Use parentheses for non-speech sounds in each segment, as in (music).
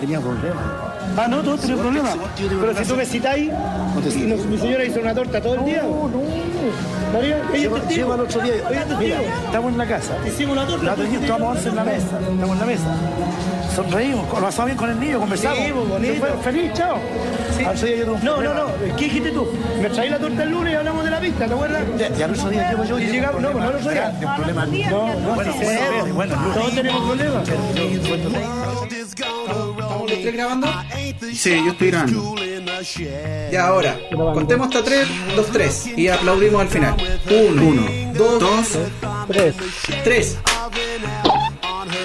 tenía problemas. Ah, no, todos tienen problemas. Pero si tú me citáis, no- mi señora hizo una torta todo el día. No, no. María, ella es testigo. el otro día. Mira, estamos en la casa. Hicimos una torta. La tomamos once en la mesa. Estamos en la mesa. Sonreímos, lo pasamos bien con el niño, conversamos. Pues, feliz, chao. No, no, no. ¿Qué dijiste tú? Me traí la torta el lunes y hablamos de la pista, ¿te acuerdas? Ya, día llego yo Y llegamos- no, no, un problema. No, no, Bueno, bueno, bueno, Todos tenemos problemas. ¿Estamos los tres grabando? Sí, yo estoy grabando. Ya ahora, contemos hasta 3, 2, 3 y aplaudimos al final. 1, Uno, 2, dos, Tres. 3.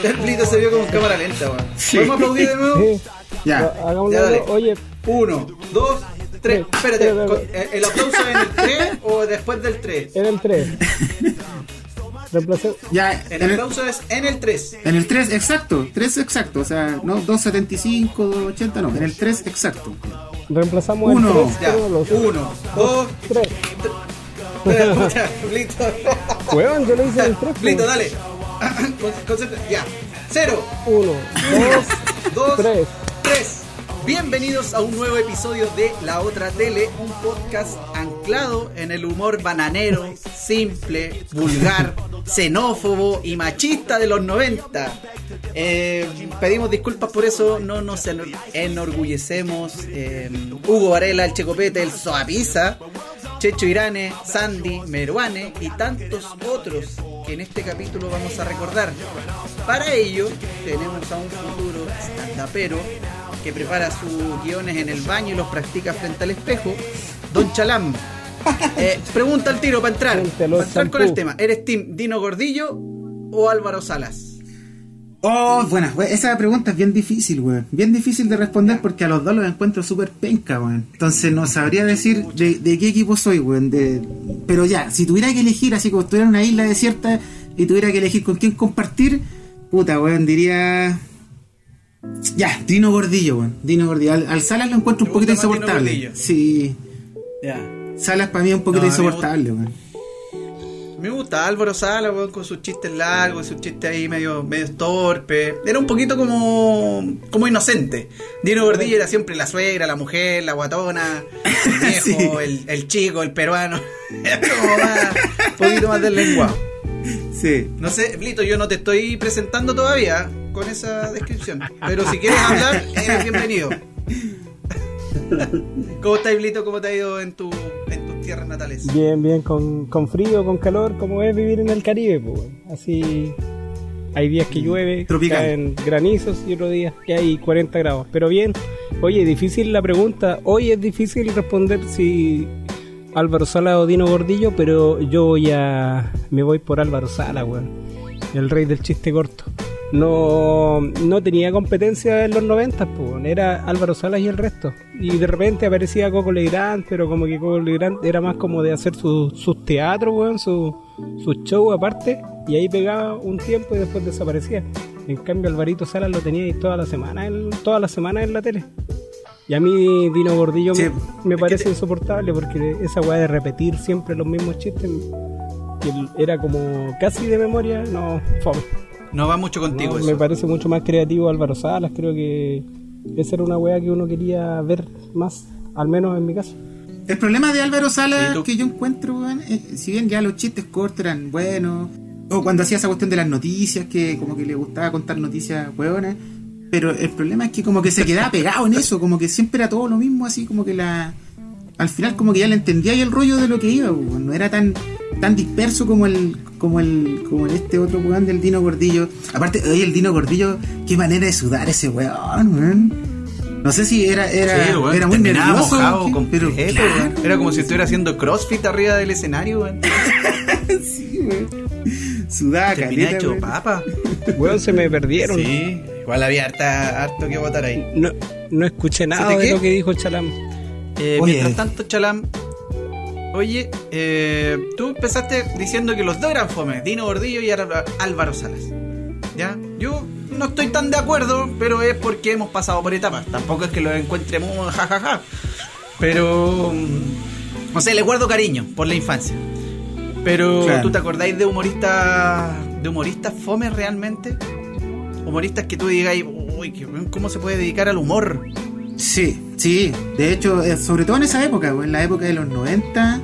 El plito se vio como en cámara lenta, weón. Sí. ¿Podemos aplaudir de nuevo? ya. Ya, dale. Oye, 1, 2, 3. Tres. Espérate, Tres, ¿el aplauso en el 3 o después del 3? era el 3. (laughs) Ya, El aplauso es en el 3. en el 3 exacto, 3 exacto, o sea, no 275, 280, no, en el 3 exacto. Reemplazamos Uno. el 3 Ya, los 1, 2, 3. 3. Plito. Weón, yo lo hice en el 3. Plito, dale. Con- (coughs) Concentra. Ya. 0, 1, 2, 3. 3. Bienvenidos a un nuevo episodio de La Otra Tele, un podcast anclado en el humor bananero, simple, vulgar, xenófobo y machista de los 90. Eh, pedimos disculpas por eso, no nos enor- enorgullecemos. eh, Hugo Varela, el Checopete, el Soapiza, Checho Irane, Sandy, Meruane y tantos otros que en este capítulo vamos a recordar. Para ello, tenemos a un futuro stand-upero que prepara sus guiones en el baño y los practica frente al espejo, Don Chalam. (laughs) Eh, pregunta al tiro para entrar, para entrar con el tema. ¿Eres Team Dino Gordillo o Álvaro Salas? Oh, buena, we- esa pregunta es bien difícil, weón. Bien difícil de responder porque a los dos los encuentro súper penca, weón. Entonces no sabría decir de, de qué equipo soy, weón. De... Pero ya, si tuviera que elegir, así como estuviera en una isla desierta y tuviera que elegir con quién compartir, puta, weón, diría... Ya, Dino Gordillo, weón. Dino Gordillo. Al, al Salas lo encuentro un ¿Te poquito insoportable. Sí. Ya. Salas para mí es un poquito No, insoportable, weón. Me gusta Álvaro Sala, weón, con sus chistes largos, sus chistes ahí medio, medio torpe. Era un poquito como, como inocente. Dino Gordillo era siempre la suegra, la mujer, la guatona, el (laughs) viejo, Sí. el, el chico, el peruano. (laughs) Era como más, un poquito más del lenguaje. Sí. No sé, Blito, yo no te estoy presentando todavía con esa descripción. Pero si quieres hablar, eres bienvenido. ¿Cómo estás, Blito? ¿Cómo te ha ido en, tu, en tus tierras natales? Bien, bien, con, con frío, con calor, como es vivir en el Caribe, pues. Así. Hay días que llueve, Tropical. caen granizos y otros días que hay 40 grados. Pero bien, oye, difícil la pregunta. Hoy es difícil responder si Álvaro Sala o Dino Gordillo, pero yo voy a. Me voy por Álvaro Sala, weón. El rey del chiste corto. No, no tenía competencia en los 90, pues, era Álvaro Salas y el resto. Y de repente aparecía Coco Legrand, pero como que Coco Legrand era más como de hacer su- sus teatros, weón, su, sus shows aparte. Y ahí pegaba un tiempo y después desaparecía. En cambio, Alvarito Salas lo tenía ahí toda la semana, en, toda la semana en la tele. Y a mí Dino Gordillo Sí, me, parece te- insoportable porque esa weá de repetir siempre los mismos chistes, que era como casi de memoria, no, fome. No va mucho contigo No, eso. me parece mucho más creativo Álvaro Salas, creo que esa era una weá que uno quería ver más, al menos en mi caso. El problema de Álvaro Sala Sí, tú- que yo encuentro, weón, eh, si bien ya los chistes cortos eran buenos, o cuando hacía esa cuestión de las noticias, que como que le gustaba contar noticias hueonas, pero el problema es que como que se quedaba pegado en eso, como que siempre era todo lo mismo, así como que la... Al final como que ya le entendía ahí el rollo de lo que iba, weón, no era tan tan disperso como el como el como el este otro weón del Dino Gordillo. Aparte, oye, el Dino Gordillo, qué manera de sudar ese weón, weón. No sé si era era, Sí, weón, era muy nervioso, claro, weón. Era como si estuviera haciendo crossfit arriba del escenario, weón. (laughs) Sí, güey. Sudaba caleta, hecho güey. papa. (laughs) Weón, se me perdieron. Sí, igual había harta, harto que votar ahí. No, no escuché nada ¿Se te de qué? lo que dijo Chalam. Eh, mientras tanto, Chalam. Oye, eh, tú empezaste diciendo que los dos eran fome, Dino Gordillo y Álvaro- Salas. ¿Ya? Yo no estoy tan de acuerdo, pero es porque hemos pasado por etapas. Tampoco es que los encuentremos jajaja. Pero. mm, No sé, les guardo cariño por la infancia. Pero, Claro. ¿tú te acordáis de humoristas. de humoristas fome realmente? Humoristas que tú digas, uy, ¿cómo se puede dedicar al humor? Sí, sí. De hecho, eh, sobre todo en esa época, en la época de los 90,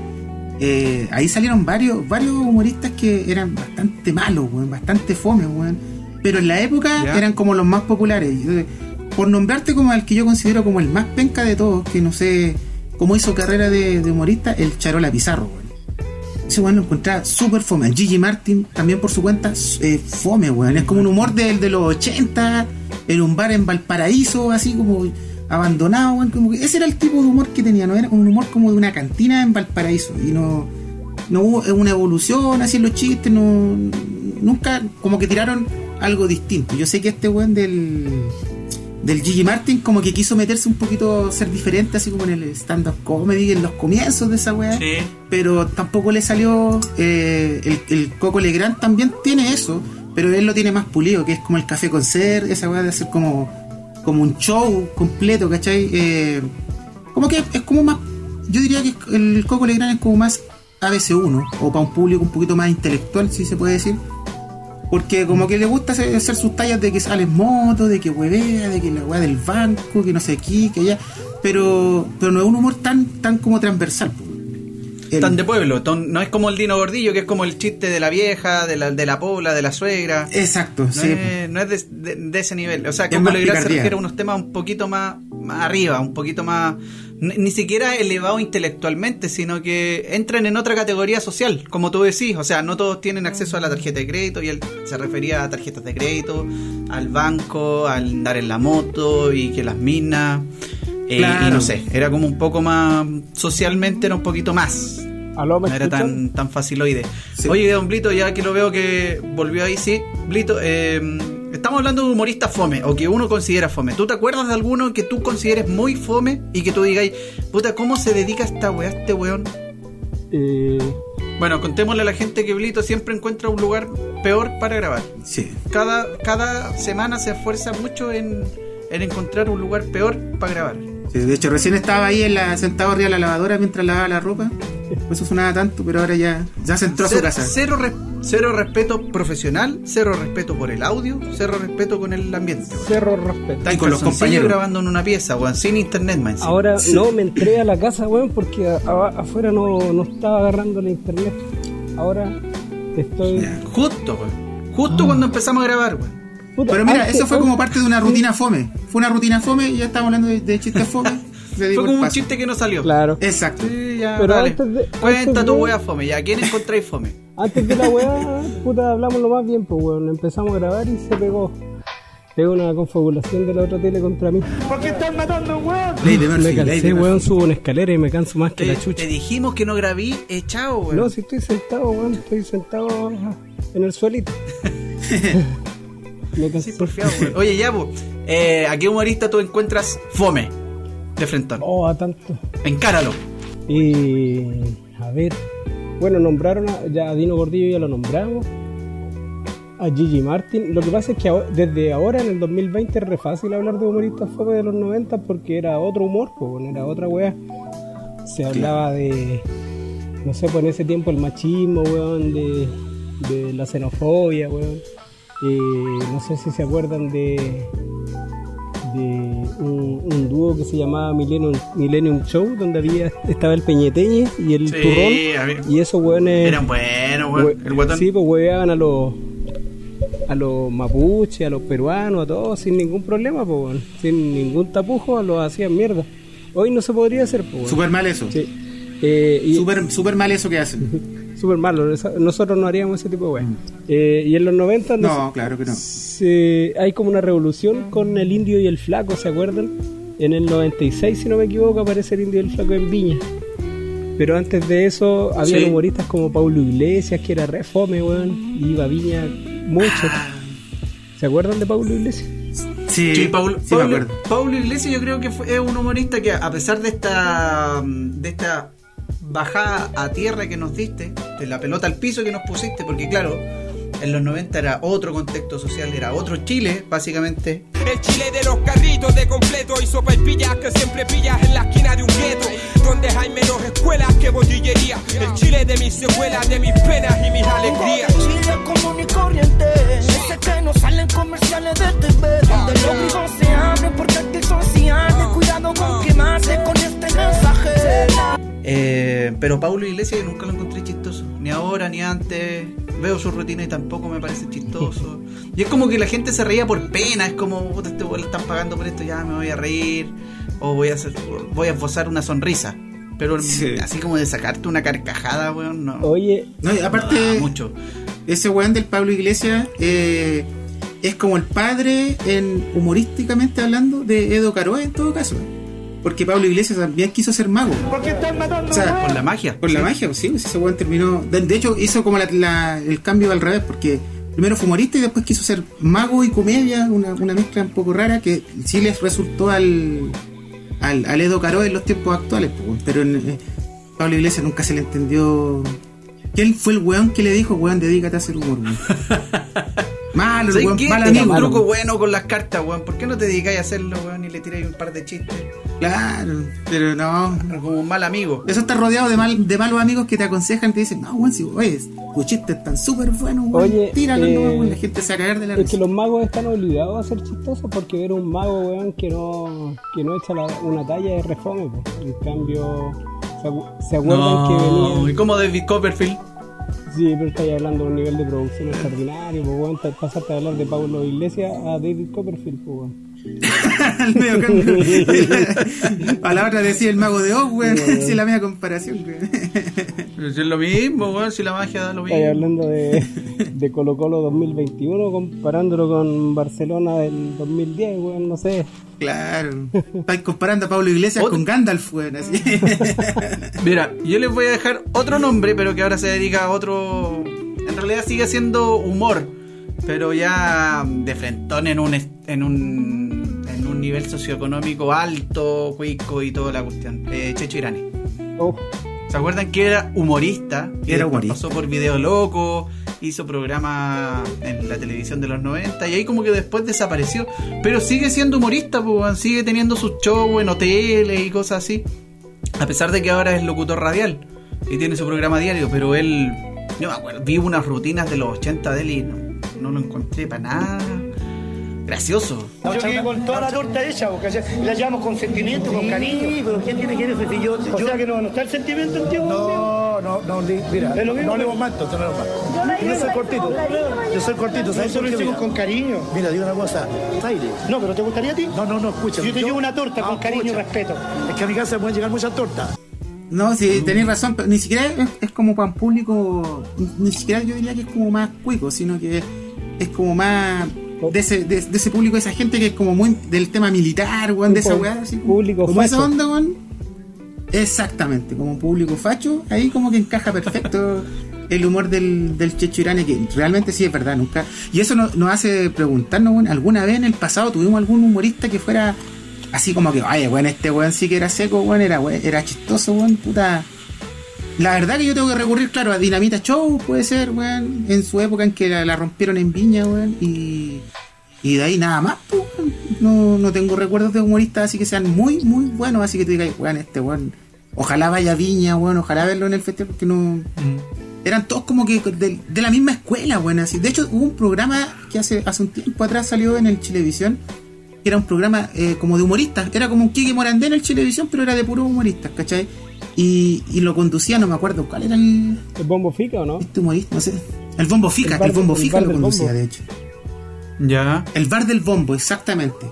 eh, ahí salieron varios, varios humoristas que eran bastante malos, weón, bastante fomes, weón. Pero en la época eran como los más populares. Yo- Por nombrarte como el que yo considero como el más penca de todos, que no sé cómo hizo carrera de, de humorista, el Charola Pizarro, weón. Ese weón lo encontraba súper fome. El Gigi Martin, también por su cuenta, eh, fome, weón. Es como un humor de, de los 80, en un bar en Valparaíso, así como abandonado, weón. Como que ese era el tipo de humor que tenía, ¿no? Era un humor como de una cantina en Valparaíso. Y no, no hubo una evolución así en los chistes, no, nunca como que tiraron algo distinto. Yo sé que este weón del del Gigi Martin como que quiso meterse un poquito ser diferente así como en el stand-up comedy en los comienzos de esa weá Sí. pero tampoco le salió eh, el, el Coco Legrand también tiene eso pero él lo tiene más pulido que es como el café con ser esa weá de hacer como como un show completo ¿cachai? Eh, como que es como más yo diría que el Coco Legrand es como más ABC1 o para un público un poquito más intelectual si se puede decir porque como que le gusta hacer, sus tallas de que sale en moto, de que huevea, de que la weá del banco, que no sé aquí, que allá. Pero, pero no es un humor tan, tan como transversal. po. El- Tan de pueblo, no es como el Dino Gordillo, que es como el chiste de la vieja, de la, de la pobla, de la suegra. Exacto, No sí. es, no es de, de- de ese nivel. O sea, Es Legrand se refiere a unos temas un poquito más, más arriba, un poquito más. Ni, ni siquiera elevado intelectualmente, sino que entran en otra categoría social, como tú decís. O sea, no todos tienen acceso a la tarjeta de crédito y él se refería a tarjetas de crédito, al banco, al andar en la moto y que las minas. Eh. Y no sé, era como un poco más. Socialmente era un poquito más. ¿Aló, me No era tan, tan faciloide. Sí. Oye, don Blito, ya que lo veo que volvió ahí, sí. Blito, eh, estamos hablando de un humorista fome, o que uno considera fome. ¿Tú te acuerdas de alguno que tú consideres muy fome y que tú digas, puta, ¿cómo se dedica esta weá, este weón? Eh, Bueno, contémosle a la gente que Blito siempre encuentra un lugar peor para grabar. Sí. Cada, cada semana se esfuerza mucho en, en encontrar un lugar peor para grabar. Sí, De hecho, recién estaba ahí en la, sentado arriba de la lavadora mientras lavaba la ropa. Por eso sonaba tanto, pero ahora ya, ya se entró a su Cero, casa. cero, cero respeto profesional, cero respeto por el audio, cero respeto con el ambiente. cerro respeto. Está Y con los compañeros. grabando en una pieza, weón, sin internet, man. Ahora no me entré a la casa, weón, porque a- a- afuera no, no estaba agarrando la internet. Ahora estoy. Ya. Justo, weón. Justo cuando empezamos a grabar, weón. Puta, Pero mira, antes- eso fue como parte de una rutina fome. Fue una rutina fome y ya estamos hablando de, de chistes fome. (laughs) Fue como un chiste que no salió. Claro. Exacto. Sí, ya, Pero dale. antes de- Cuenta antes tu de- wea fome, ya. ¿Quién encontráis fome? (laughs) Antes de la weá, puta, hablamos lo más bien, pues weón. Empezamos a grabar y se pegó. Pegó una confabulación de la otra tele contra mí. ¿Por qué están matando un weón? Ley de Me Murphy, ley cansé, de weón, subo una escalera y me canso más que Te, la chucha. te dijimos que no grabí echado, weón. No, si estoy sentado, weón, estoy sentado en el suelito. (laughs) Sí, porfiado, weón. Oye, ya, pues. Eh, ¿A qué humorista tú encuentras fome? De frente. Oh, a tanto. Encáralo. Y a ver, bueno, nombraron a, ya a Dino Gordillo, ya lo nombramos. A Gigi Martin. Lo que pasa es que ahora- desde ahora, en el 2020, es re fácil hablar de humoristas fome de los 90 porque era otro humor, pues, era otra wea. Se hablaba de, no sé, pues en ese tiempo el machismo, weón, de, de la xenofobia, weón. Eh, no sé si se acuerdan de de un, un dúo que se llamaba Millennium, Millennium Show, donde había estaba el Peñeteñe y el Sí. Turrón. Y esos weones. Eran buenos, weón. we- El guatón. Sí, pues hueveaban a los a los mapuches, a los peruanos, a todos sin ningún problema, pues sin ningún tapujo, los hacían mierda. Hoy no se podría hacer, pues weón. Súper mal eso. Sí. Eh, y Súper súper mal eso que hacen. (laughs) súper malo, nosotros no haríamos ese tipo de weas. Eh, y en los 90 no No, claro que no. se- hay como una revolución con el indio y el flaco, ¿se acuerdan? En el 96, si no me equivoco, aparece el indio y el flaco en Viña. Pero antes de eso, había Sí. humoristas como Paulo Iglesias, que era re fome, weón, y iba a Viña mucho. ¿Se acuerdan de Paulo Iglesias? Sí, Sí, Paulo, sí me Paulo- acuerdo. Paulo Iglesias yo creo que fue, es un humorista que a pesar de esta de esta bajada a tierra que nos diste, de la pelota al piso que nos pusiste, porque claro, en los 90 era otro contexto social, era otro Chile, básicamente. El Chile de los carritos de completo y sopa y pillas que siempre pillas en la esquina de un gueto, donde hay menos escuelas que botillería. El Chile de mis secuelas, de mis penas y mis alegrías. Un Chile común y corriente, ese que no salen comerciales de TV, donde los vivos se abren porque aquí son sociales. Ah. Cuidado con quemarse con este pero Paulo Iglesias yo nunca lo encontré chistoso. Ni ahora, ni antes. Veo su rutina y tampoco me parece chistoso. (laughs) Y es como que la gente se reía por pena. Es como, puta, este weón le están pagando por esto, ya me voy a reír. O voy a, hacer, voy a esbozar una sonrisa. Pero Sí. así como de sacarte una carcajada, weón, no. Oye, No, aparte, No da mucho. ese weón del Pablo Iglesias eh, es como el padre, en humorísticamente hablando, de Edo Caroe en todo caso. Porque Pablo Iglesias también quiso ser mago. ¿Por qué están matando? O sea, Por la magia. Por la magia, pues sí, pues ese weón terminó. De, de hecho, hizo como la- la- el cambio al revés, porque primero fue humorista y después quiso ser mago y comedia, una, una mezcla un poco rara que sí les resultó al, al, al Edo Caro en los tiempos actuales, pues, pero en eh, Pablo Iglesias nunca se le entendió. ¿Quién fue el weón que le dijo, weón, dedícate a hacer humor? (laughs) Malo, el ¿Sabes weón, qué? mal Tenés amigo. un truco bueno con las cartas, weón. ¿Por qué no te dedicáis a hacerlo, weón, y le tiráis un par de chistes? Claro, pero no. Como un mal amigo. Eso está rodeado de, mal, de malos amigos que te aconsejan, te dicen, no, weón, si oye, tus chistes están súper buenos, weón, Oye, tíralo, eh, no, weón, la gente se va a caer de la es que risa. los magos están obligados a ser chistosos porque ver un mago, weón, que no, que no echa la- una talla de refome, po. En cambio, ¿se, acu- se acuerdan que No, venían? y como David Copperfield. Sí, pero estáis hablando de un nivel de producción extraordinario, pues, weón. te- Pasaste a hablar de Pablo Iglesias a David Copperfield, pues, weón. (laughs) Al (laughs) medio cambio. a la hora decía el mago de Oz, weón, (laughs) si la media comparación, weón. Pero si es lo mismo, weón, si la magia da lo mismo. hablando de, (laughs) de Colo Colo 2021 comparándolo con Barcelona del 2010, weón, no sé. Claro. Estáis comparando a Pablo Iglesias Otro- con Gandalf, weón, así. Mira, yo les voy a dejar otro nombre, pero que ahora se dedica a otro. En realidad sigue siendo humor, pero ya de frentón en un en un un nivel socioeconómico alto, cuico y toda la cuestión. Eh, Checho Irani. Oh, ¿Se acuerdan que era humorista? Y Era humorista. Pasó por Video Loco, hizo programa en la televisión de los 90 y ahí como que después desapareció. Pero sigue siendo humorista, pues, sigue teniendo sus shows en hoteles y cosas así. A pesar de que ahora es locutor radial y tiene su programa diario, pero él, yo me acuerdo, vi unas rutinas de los 80 de él y no, no lo encontré para nada gracioso. Yo que con toda la torta hecha, porque la llevamos con sentimiento, con cariño. Sí, pero ¿quién tiene que eso? Si yo, O yo- sea que no, no está el sentimiento en ti, weón. no, no, no, mira, Es lo mismo no le más, entonces no le más. Yo soy cortito, yo soy cortito, ¿sabes por lo qué? con cariño. Mira, digo una cosa, aire. No, pero ¿te gustaría a ti? No, no, no, escucha. Yo te llevo una torta con cariño y respeto. Es que a mi casa pueden llegar muchas tortas. No, sí, tenéis razón, pero ni siquiera es, es como para un público, ni, ni siquiera yo diría que es como más cuico, sino que es como más de ese, de, de ese público, de esa gente que es como muy del tema militar, weón, de esa weá, así público como esa facho. onda, weón. Exactamente, como un público facho, ahí como que encaja perfecto (laughs) el humor del, del Checho Irane, que realmente sí es verdad, nunca. Y eso nos, nos hace preguntarnos, weón, ¿alguna vez en el pasado tuvimos algún humorista que fuera así como que, vaya, weón, este weón sí que era seco, weón, era, weón, era chistoso, weón, puta. La verdad que yo tengo que recurrir, claro, a Dinamita Show, puede ser, weón, en su época en que la, la rompieron en Viña, weón, y, y de ahí nada más, pues, no, no tengo recuerdos de humoristas así que sean muy, muy buenos, así que tú digas, weón, este weón, ojalá vaya a Viña, weón, ojalá verlo en el festival, porque no... Eran todos como que de, de la misma escuela, weón, así. De hecho, hubo un programa que hace, hace un tiempo atrás salió en el Chilevisión, que era un programa eh, como de humoristas, era como un Kike Morandé en el Chilevisión, pero era de puros humoristas, ¿cachai? Y, y lo conducía, no me acuerdo cuál era el, ¿el bombo fica o no? este humorista, no sé. El Bombo Fica, El bar el, Bombo el Fica lo conducía, Bombo. de hecho. Ya. El bar del Bombo, exactamente.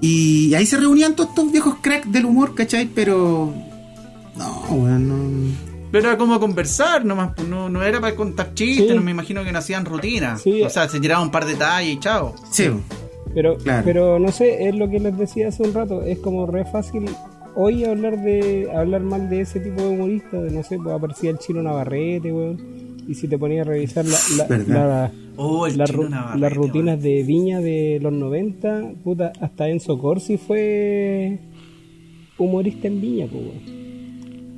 Y ahí se reunían todos estos viejos cracks del humor, ¿cachai? Pero. No, weón, no. Pero era como conversar nomás, pues, no, no era para contar chistes, Sí. no me imagino que no hacían rutina. Sí. O sea, se tiraban un par de tallas y chao. Sí, Pero, Claro. pero no sé, es lo que les decía hace un rato, es como re fácil hoy hablar de hablar mal de ese tipo de humoristas, de no sé, pues aparecía el chino Navarrete, weón, y si te ponías a revisar la, la- la- Oh, la ru- las rutinas weón. de Viña de los 90, puta, hasta Enzo Corsi fue humorista en Viña, pues, weón.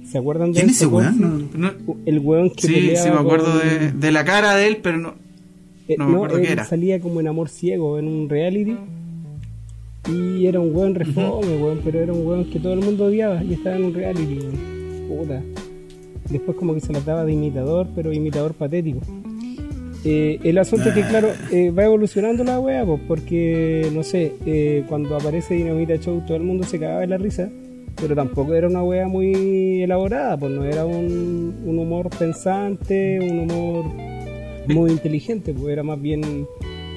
¿Se acuerdan de ¿Quién es ese weón? Corsi? No- No- El weón que sí, sí, me acuerdo con- de, de la cara de él, pero no. Eh, No me acuerdo él qué era. salía como en Amor Ciego, en un reality. Y era un weón refome, weón, pero era un weón que todo el mundo odiaba y estaba en un reality, weón. Puta. Después como que se la daba de imitador, pero imitador patético. Eh, el asunto es que, claro, eh, va evolucionando la wea, pues, porque, no sé, eh, cuando aparece Dinamita Show todo el mundo se cagaba de la risa. pero tampoco era una wea muy elaborada, pues no era un, un humor pensante, un humor muy inteligente, pues era más bien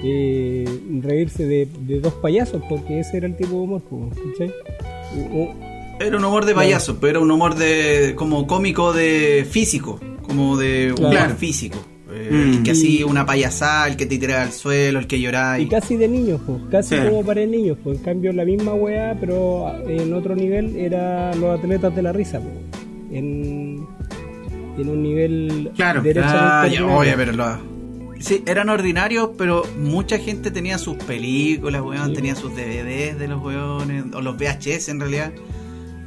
eh, reírse de, de dos payasos, porque ese era el tipo de humor, ¿cachai? U- Era un humor de payaso, pero era un humor de como cómico de físico, como de humor Claro. físico. Eh, Mm. el que hacía una payasada, el que te tiraba al suelo, el que lloraba. Y Y... casi de niños, pues, casi Sí. como para niños, pues. En cambio, la misma weá, pero en otro nivel, era los atletas de la risa, pues. En, en un nivel Claro. Ah, ya, oye, pero lo- Sí, eran ordinarios, pero mucha gente tenía sus películas, weón, Sí. tenía sus DVDs de los weones, o los VHS en realidad.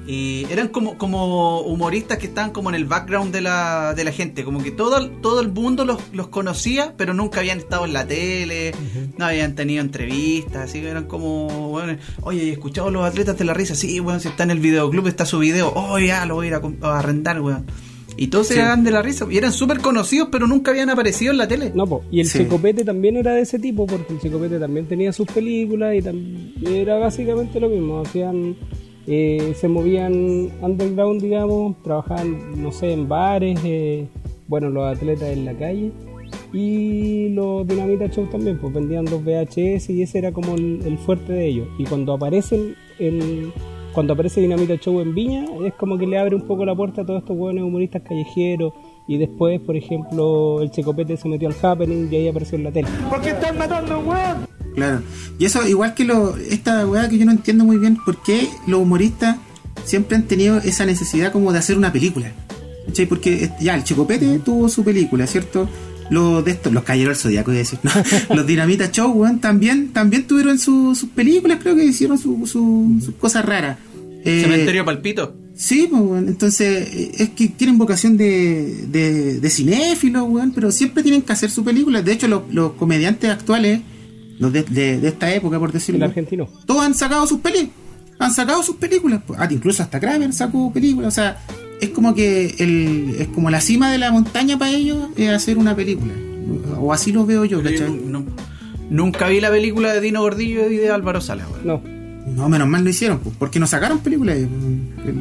Y eran como, como humoristas que estaban como en el background de la, de la gente, como que todo, todo el mundo los, los conocía, pero nunca habían estado en la tele, no habían tenido entrevistas, así que eran como, weón, oye, ¿he escuchado los atletas de la risa? Sí, weón, si está en el videoclub, está su video, oh, ya, lo voy a ir a, a arrendar, weón. Y todos se eran de la risa, y eran súper conocidos, pero nunca habían aparecido en la tele. No, po. y el Sí. Checopete también era de ese tipo, porque el Checopete también tenía sus películas y era básicamente lo mismo. Hacían, eh, se movían underground, digamos, trabajaban, no sé, en bares, eh, bueno, los atletas en la calle. Y los Dinamita Show también, pues vendían dos VHS y ese era como el, el fuerte de ellos. Y cuando aparecen el, cuando aparece Dinamita Show en Viña, es como que le abre un poco la puerta a todos estos buenos humoristas callejeros. Y después, por ejemplo, el Checopete se metió al Happening y ahí apareció en la tele. ¿Por qué están matando a un weón? Claro. Y eso, igual que lo, esta weá que yo no entiendo muy bien, ¿por qué los humoristas siempre han tenido esa necesidad como de hacer una película? ¿Cachai? Porque eh, ya, el Chicopete tuvo su película, ¿cierto? Los de estos, los Caballeros del Zodíaco, iba a decir, ¿no? (laughs) los Dinamita Show, weón, también, también tuvieron su- sus películas, creo que hicieron su- su- sus cosas raras. Eh, Cementerio Palpito. Sí, pues. Entonces, eh, es que tienen vocación de, de, de cinéfilos, pero siempre tienen que hacer su película. De hecho, los, los comediantes actuales, los de, de- de esta época, por El decirlo, argentino. todos han sacado sus películas. Han sacado sus películas. pues. Ah, incluso hasta Kramer sacó películas. O sea, es como que el, es como la cima de la montaña para ellos es hacer una película. O así lo veo yo, ¿cachai? nu- nu- nunca vi la película de Dino Gordillo y de Álvaro Salas, weón. No. No, menos mal lo hicieron, porque no sacaron películas.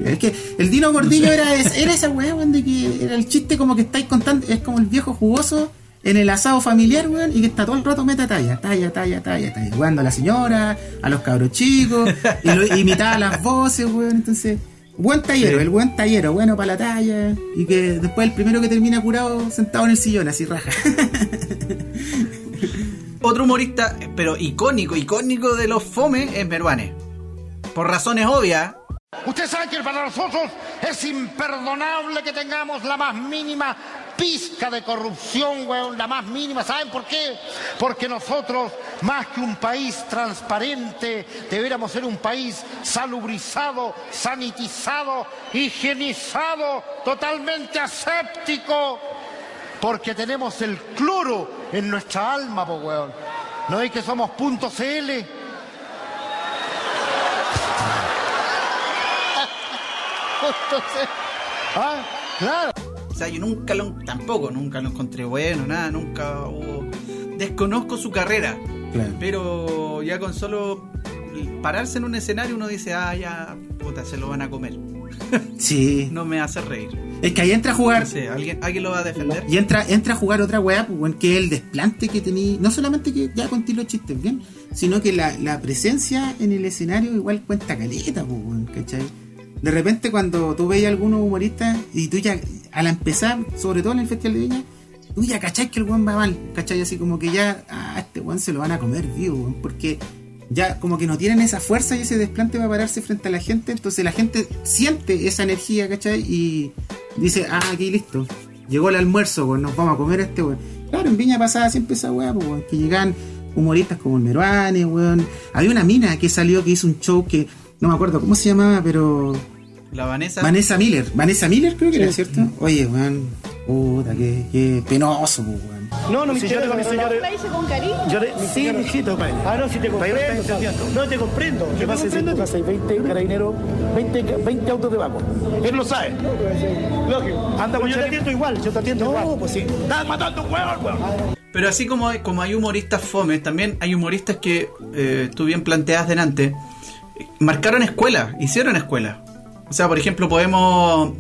Es que el Dino Gordillo era, era esa weá, weón, de que era el chiste como que estáis contando, es como el viejo jugoso en el asado familiar, weón, y que está todo el rato meta talla, talla, talla, talla, talla, jugando a la señora, a los cabros chicos, y lo, (laughs) imitaba las voces, weón, entonces, buen tallero, el buen tallero, bueno para la talla, y que después el primero que termina curado sentado en el sillón, así raja. (laughs) Otro humorista, pero icónico, icónico de los fome es Meruane. Por razones obvias, Usted sabe que para nosotros es imperdonable que tengamos la más mínima pizca de corrupción, weón, la más mínima. ¿Saben por qué? Porque nosotros, más que un país transparente, deberíamos ser un país salubrizado, sanitizado, higienizado, totalmente aséptico. Porque tenemos el cloro en nuestra alma, po, weón. ¿No es que somos punto CL? (laughs) Ah, claro. o sea, yo nunca lo, tampoco, nunca lo encontré bueno, nada, nunca hubo... Desconozco su carrera, Claro. pero ya con solo pararse en un escenario uno dice, ah, ya, puta, se lo van a comer. (laughs) Sí. No me hace reír. Es que ahí entra a jugar sé, ¿alguien, ¿alguien lo va a defender? Y entra, entra a jugar otra weá, pues, que es el desplante que tenía. No solamente que ya contigo los chistes bien, sino que la, la presencia en el escenario igual cuenta caleta, pues, ¿cachai? De repente cuando tú veis a algunos humoristas y tú ya, al empezar, sobre todo en el Festival de Viña, tú ya cachai que el weón va mal, cachai, así como que ya, ah, este weón se lo van a comer vivo, weón, porque ya como que no tienen esa fuerza y ese desplante para pararse frente a la gente, entonces la gente siente esa energía, ¿cachai? Y dice, ah, aquí listo, llegó el almuerzo, weón, nos vamos a comer a este weón. Claro, en Viña pasaba siempre esa weá, pues, que llegaban humoristas como el Meruane, weón. Había una mina que salió que hizo un show que, no me acuerdo cómo se llamaba, pero... La Vanessa... Vanessa Miller, Vanessa Miller creo que era, ¿cierto? Oye, weón, puta, qué, qué penoso, pues, weón. No, no me Si yo si yo le- no, La hice con cariño. Yo le, sí, mijito, padre. Ah, no, si te comprendo. Te no te comprendo. ¿Qué pasa te comprendo. hay 20 carabineros, 20, ca- 20 autos de vago? Él lo sabe. Lógico. Anda, yo te atiendo igual, yo te atiendo igual. No, pues sí. Estás matando un hueón, weón. Pero así como hay, como hay humoristas fomes, también hay humoristas que, eh, tú bien planteadas delante, marcaron escuela, hicieron escuela. O sea, por ejemplo, podemos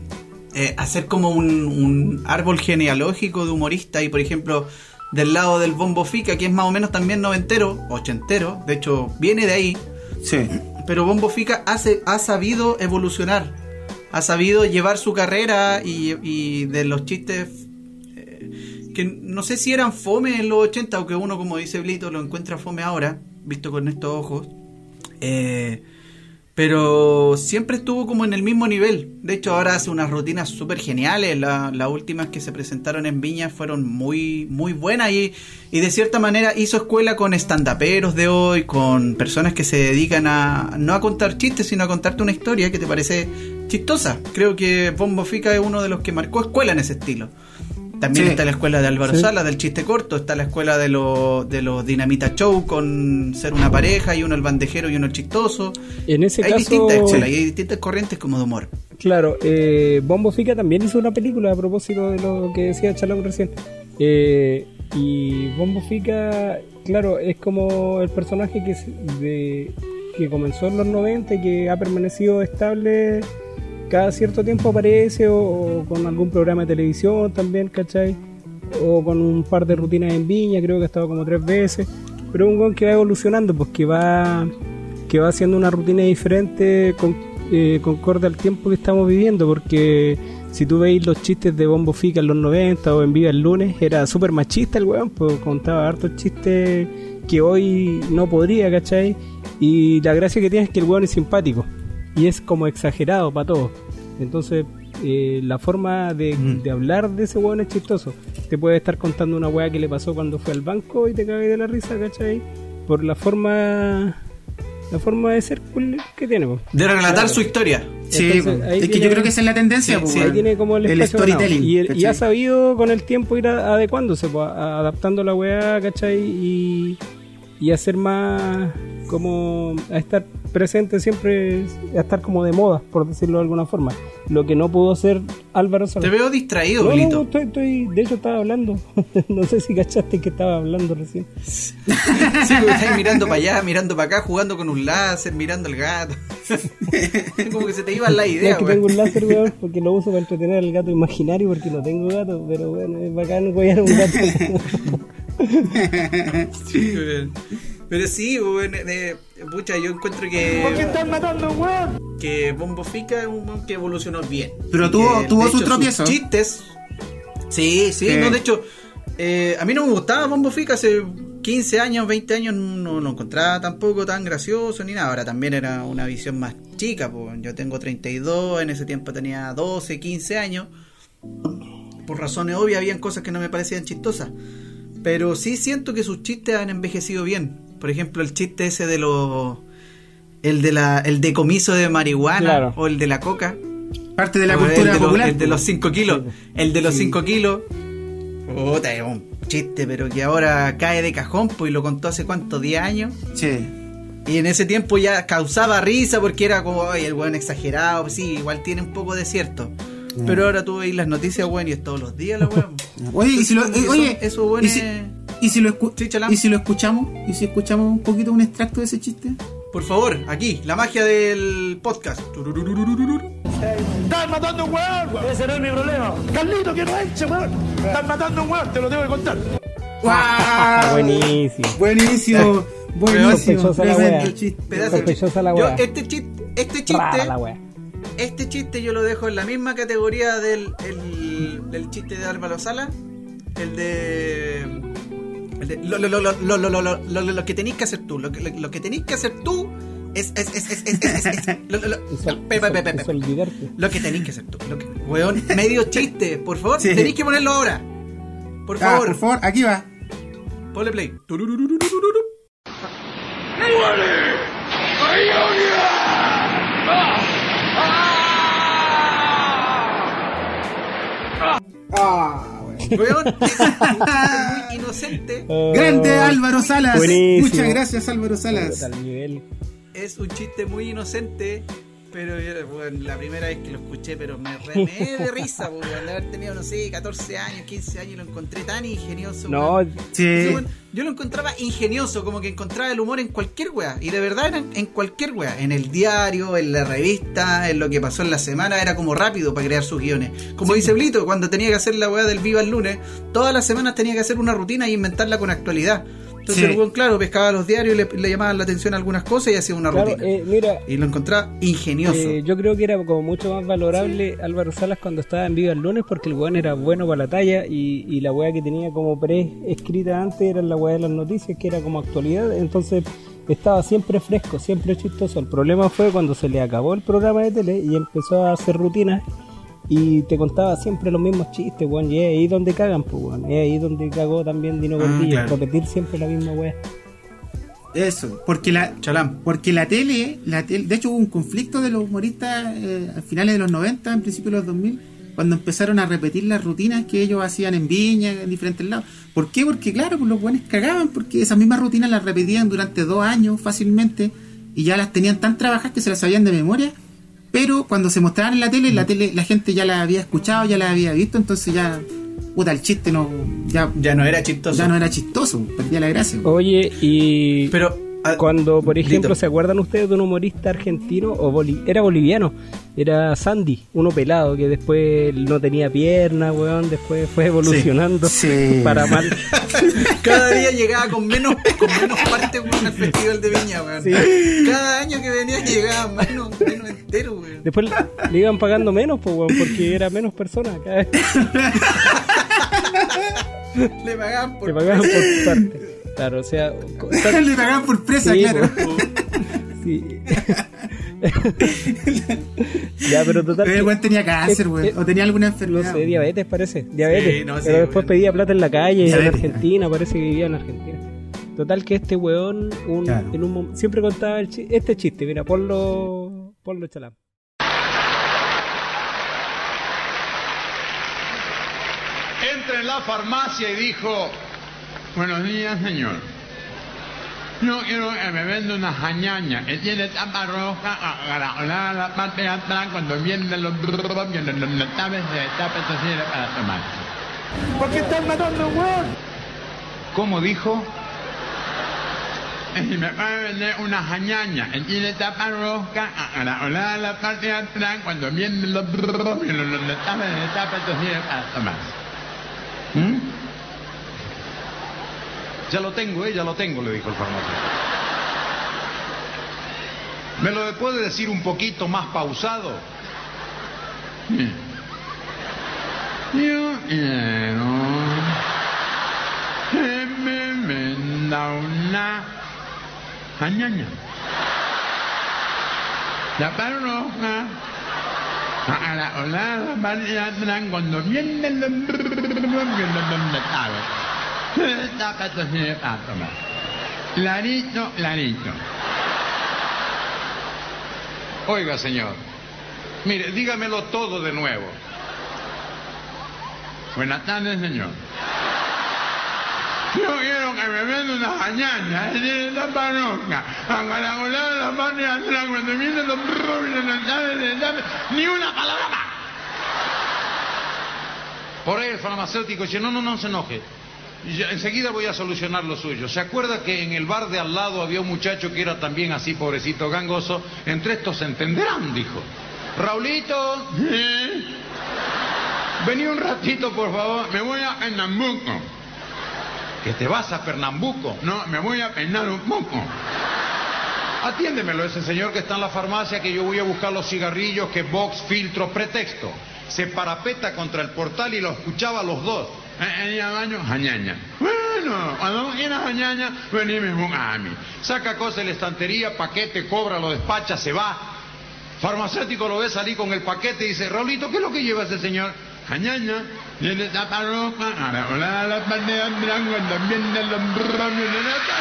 eh, hacer como un, un árbol genealógico de humorista y, por ejemplo, del lado del Bombo Fica, que es más o menos también noventero, ochentero, de hecho, viene de ahí. Sí. Pero Bombo Fica hace, ha sabido evolucionar, ha sabido llevar su carrera y, y de los chistes eh, que no sé si eran fome en los 80 o que uno, como dice Blito, lo encuentra fome ahora, visto con estos ojos. Eh, pero siempre estuvo como en el mismo nivel. De hecho, ahora hace unas rutinas súper geniales. La- las últimas que se presentaron en Viña fueron muy, muy buenas y, y de cierta manera hizo escuela con estandaperos de hoy, con personas que se dedican a no a contar chistes, sino a contarte una historia que te parece chistosa. Creo que Bombo Fica es uno de los que marcó escuela en ese estilo. También Sí. está la escuela de Álvaro Sí. Sala, del chiste corto, está la escuela de los de los Dinamita Show con ser una pareja y uno el bandejero y uno el chistoso. En ese hay caso, distintas escuelas hay distintas corrientes como de humor. claro, eh, Bombo Fica también hizo una película a propósito de lo que decía Chalón recién. Eh, y Bombo Fica, claro, es como el personaje que, de, que comenzó en los 90 y que ha permanecido estable. Cada cierto tiempo aparece o, con algún programa de televisión también, ¿cachai? O con un par de rutinas en Viña, creo que ha estado como tres veces. Pero un gon que va evolucionando, pues que va que va haciendo una rutina diferente con, eh, concorde al tiempo que estamos viviendo, porque si tú veis los chistes de Bombo Fica en los 90 o en Viva el lunes, era súper machista el weón, pues contaba hartos chistes que hoy no podría, ¿cachai? Y la gracia que tiene es que el weón es simpático y es como exagerado para todo. Entonces, eh, la forma de, de hablar de ese weón es chistoso. Te puede estar contando una weá que le pasó cuando fue al banco y te cagas de la risa, ¿cachai? Por la forma la forma de ser cool que tiene. po. De relatar Claro. su historia. Sí, Entonces, es que yo creo que esa es la tendencia, Sí, po, sí, Ahí weón. tiene como el, el storytelling. Y, ha sabido con el tiempo ir a- adecuándose, po, a- adaptando la weá, ¿cachai? Y, y hacer más como a estar presente siempre, a estar como de moda, por decirlo de alguna forma. Lo que no pudo hacer Álvaro Te Soler. veo distraído, No, no, estoy, estoy- de hecho estaba hablando. (laughs) no sé si cachaste que estaba hablando recién. (laughs) Sí, porque estás mirando para allá, mirando para acá, jugando con un láser, mirando al gato. (laughs) como que se te iba la No, idea, es que tengo un láser, weón, porque lo uso para entretener al gato imaginario porque no tengo gato, pero bueno, es bacán weón un gato. (laughs) Sí. Pero sí, güey, de- pucha, yo encuentro ¿Por qué que, están matando, weón? que Bombo Fica es un weón que evolucionó bien. Pero tuvo- que, tuvo de sus tropiezos. chistes. Sí, sí, Sí. no, de hecho, eh, a mí no me gustaba Bombo Fica hace 15 años, 20 años, no lo encontraba tampoco tan gracioso ni nada. Ahora también era una visión más chica, pues yo tengo 32, en ese tiempo tenía 12, 15 años. Por razones obvias, habían cosas que no me parecían chistosas. Pero sí siento que sus chistes han envejecido bien. Por ejemplo, el chiste ese de los. El de la, el decomiso de marihuana Claro. o el de la coca. Parte de la o cultura el de los- popular. el de los po. 5 kilos. El de los 5 kilos. Puta, es un chiste, pero que ahora cae de cajón, pues y lo contó hace cuánto, 10 años. Sí. Y en ese tiempo ya causaba risa porque era como, ay, el weón exagerado, pues sí, igual tiene un poco de cierto. Pero ahora tú veis las noticias, weón, y es todos los días la weón. (laughs) Oye, y si lo, eh, oye, eso- weón, y si, es- y si lo escu- Sí, chalán. y si lo escuchamos, y si escuchamos un poquito un extracto de ese chiste. Por favor, aquí, la magia del podcast. Están matando un weón, weón. Ese no es mi problema. Carlito, que no eche, weón. Están matando un weón, te lo tengo que contar. Ah, buenísimo. Buenísimo, (laughs) buenísimo. Sospechosa la wea. Sospechosa la Yo, wea. este chiste, este Rara chiste, la wea este chiste yo lo dejo en la misma categoría del, el, chiste de Álvaro Sala, el de lo, lo, lo, lo, que tenéis que hacer tú, lo, que tenéis que hacer tú es es es es es es lo que tenéis que hacer tú, lo que, weón, medio chiste, por favor, tenéis que ponerlo ahora. Por favor. por favor, aquí va. Ponle play. ¡Muere! Un chiste (laughs) muy inocente. Grande Ah, Álvaro Salas. buenísimo. Muchas gracias Álvaro Salas. Al nivel. Es un chiste muy inocente Pero yo, bueno, la primera vez que lo escuché, pero me rené de (laughs) risa, porque de haber tenido, no sé, 14 años, 15 años, lo encontré tan ingenioso. No, weón. Sí. Yo lo encontraba ingenioso, como que encontraba el humor en cualquier wea. Y de verdad era en, cualquier wea. En el diario, en la revista, en lo que pasó en la semana, era como rápido para crear sus guiones. Como dice Blito, cuando tenía que hacer la wea del Viva el lunes, todas las semanas tenía que hacer una rutina y inventarla con actualidad. Entonces Sí. el weón, claro, pescaba los diarios, le, le llamaban la atención algunas cosas y hacía una claro, rutina. eh, mira, Y lo encontraba ingenioso. Eh, yo creo que era como mucho más valorable Álvaro Salas cuando estaba en Viva el lunes porque el weón era bueno para la talla y, y la weá que tenía como pre-escrita antes era la weá de las noticias que era como actualidad, entonces estaba siempre fresco, siempre chistoso. El problema fue cuando se le acabó el programa de tele y empezó a hacer rutinas y te contaba siempre los mismos chistes, weón, y es ahí donde cagan, pues weón, es ahí donde cagó también Dino Ah, Gordillo, claro. repetir siempre la misma weá. Eso, porque la, Chalán. porque la tele, la tel- de hecho hubo un conflicto de los humoristas eh, a finales de los 90, en principio de los 2000, cuando empezaron a repetir las rutinas que ellos hacían en Viña, en diferentes lados. ¿Por qué? Porque claro, pues los buenos cagaban, porque esas mismas rutinas las repetían durante dos años fácilmente y ya las tenían tan trabajadas que se las sabían de memoria. Pero cuando se mostraban en la tele, la tele, la gente ya la había escuchado, ya la había visto, entonces ya, puta, el chiste no, ya, Ya no era chistoso. ya no era chistoso, perdía la gracia. Oye, y... Pero ah, Cuando, por ejemplo. ¿se acuerdan ustedes de un humorista argentino o boli- era boliviano? Era Sandy, uno pelado que después no tenía pierna, weón, después fue evolucionando Sí. (laughs) para mal. (laughs) Cada día llegaba con menos, con menos partes weón, al festival de Viña, weón. Sí. Cada año que venía llegaba menos, menos entero, weón. Después le iban pagando menos, pues, weón, porque era menos personas. Cada vez (laughs) Le pagaban por le pagaban por parte. Claro, o sea, (laughs) Le pagaban por presa, Sí, claro. Sí. (laughs) ya, pero total. El weón tenía cáncer, weón. O tenía alguna No enfermedad. sé, diabetes parece. Diabetes. Sí, no, sí, pero después weón. pedía plata en la calle, en Diabetes. Argentina, parece que vivía en Argentina. Total que este weón un, Claro. en un siempre contaba el chi- este chiste, mira, ponlo, ponlo chalán. entra en la farmacia y dijo, buenos días señor, yo quiero que me venda una jañaña que tiene tapa roja, agarrada la parte de atrás, cuando vienen los notables de tapa, sirve para tomar. ¿Por qué están matando a weón? ¿Cómo dijo? Y me va a vender una jañaña que tiene tapa roja, agarrada la parte de atrás, cuando vienen los notables de tapa, esto sirve para tomar. ¿Mm? Ya lo tengo, eh, ya lo tengo, le dijo el farmacéutico. ¿Me lo puede decir un poquito más pausado? Yo quiero que me venda una jañaña. La roja. A la ola, la barriga atrás, cuando vienen (laughs) tomar. Clarito, clarito. Oiga, señor. Mire, dígamelo todo de nuevo. Buenas tardes, señor. Yo quiero que me venda una jañaña, que tiene la parroquia, a la ola, la barriga atrás, cuando vienen los vienen los metales, ni una palabra más. Por ahí el farmacéutico dice, no, no, no se enoje. Yo enseguida voy a solucionar lo suyo. ¿Se acuerda que en el bar de al lado había un muchacho que era también así, pobrecito, gangoso? Entre estos se entenderán, dijo. Raulito, ¿eh? vení un ratito, por favor. Me voy a Pernambuco. ¿Que te vas a Pernambuco? No, me voy a peinar un poco. Atiéndemelo, ese señor que está en la farmacia, que yo voy a buscar los cigarrillos, que box, filtro, pretexto. Se parapeta contra el portal y lo escuchaba a los dos. Eh, eh, baño, jañaña. Bueno, cuando quieras jañaña, vení mismo a mí. Saca cosas de la estantería, paquete, cobra, lo despacha, se va. Farmacéutico lo ve salir con el paquete y dice, Raulito, ¿qué es lo que lleva ese señor? Jañaña, tiene tapa roja, ahora, hola, la viene de nata.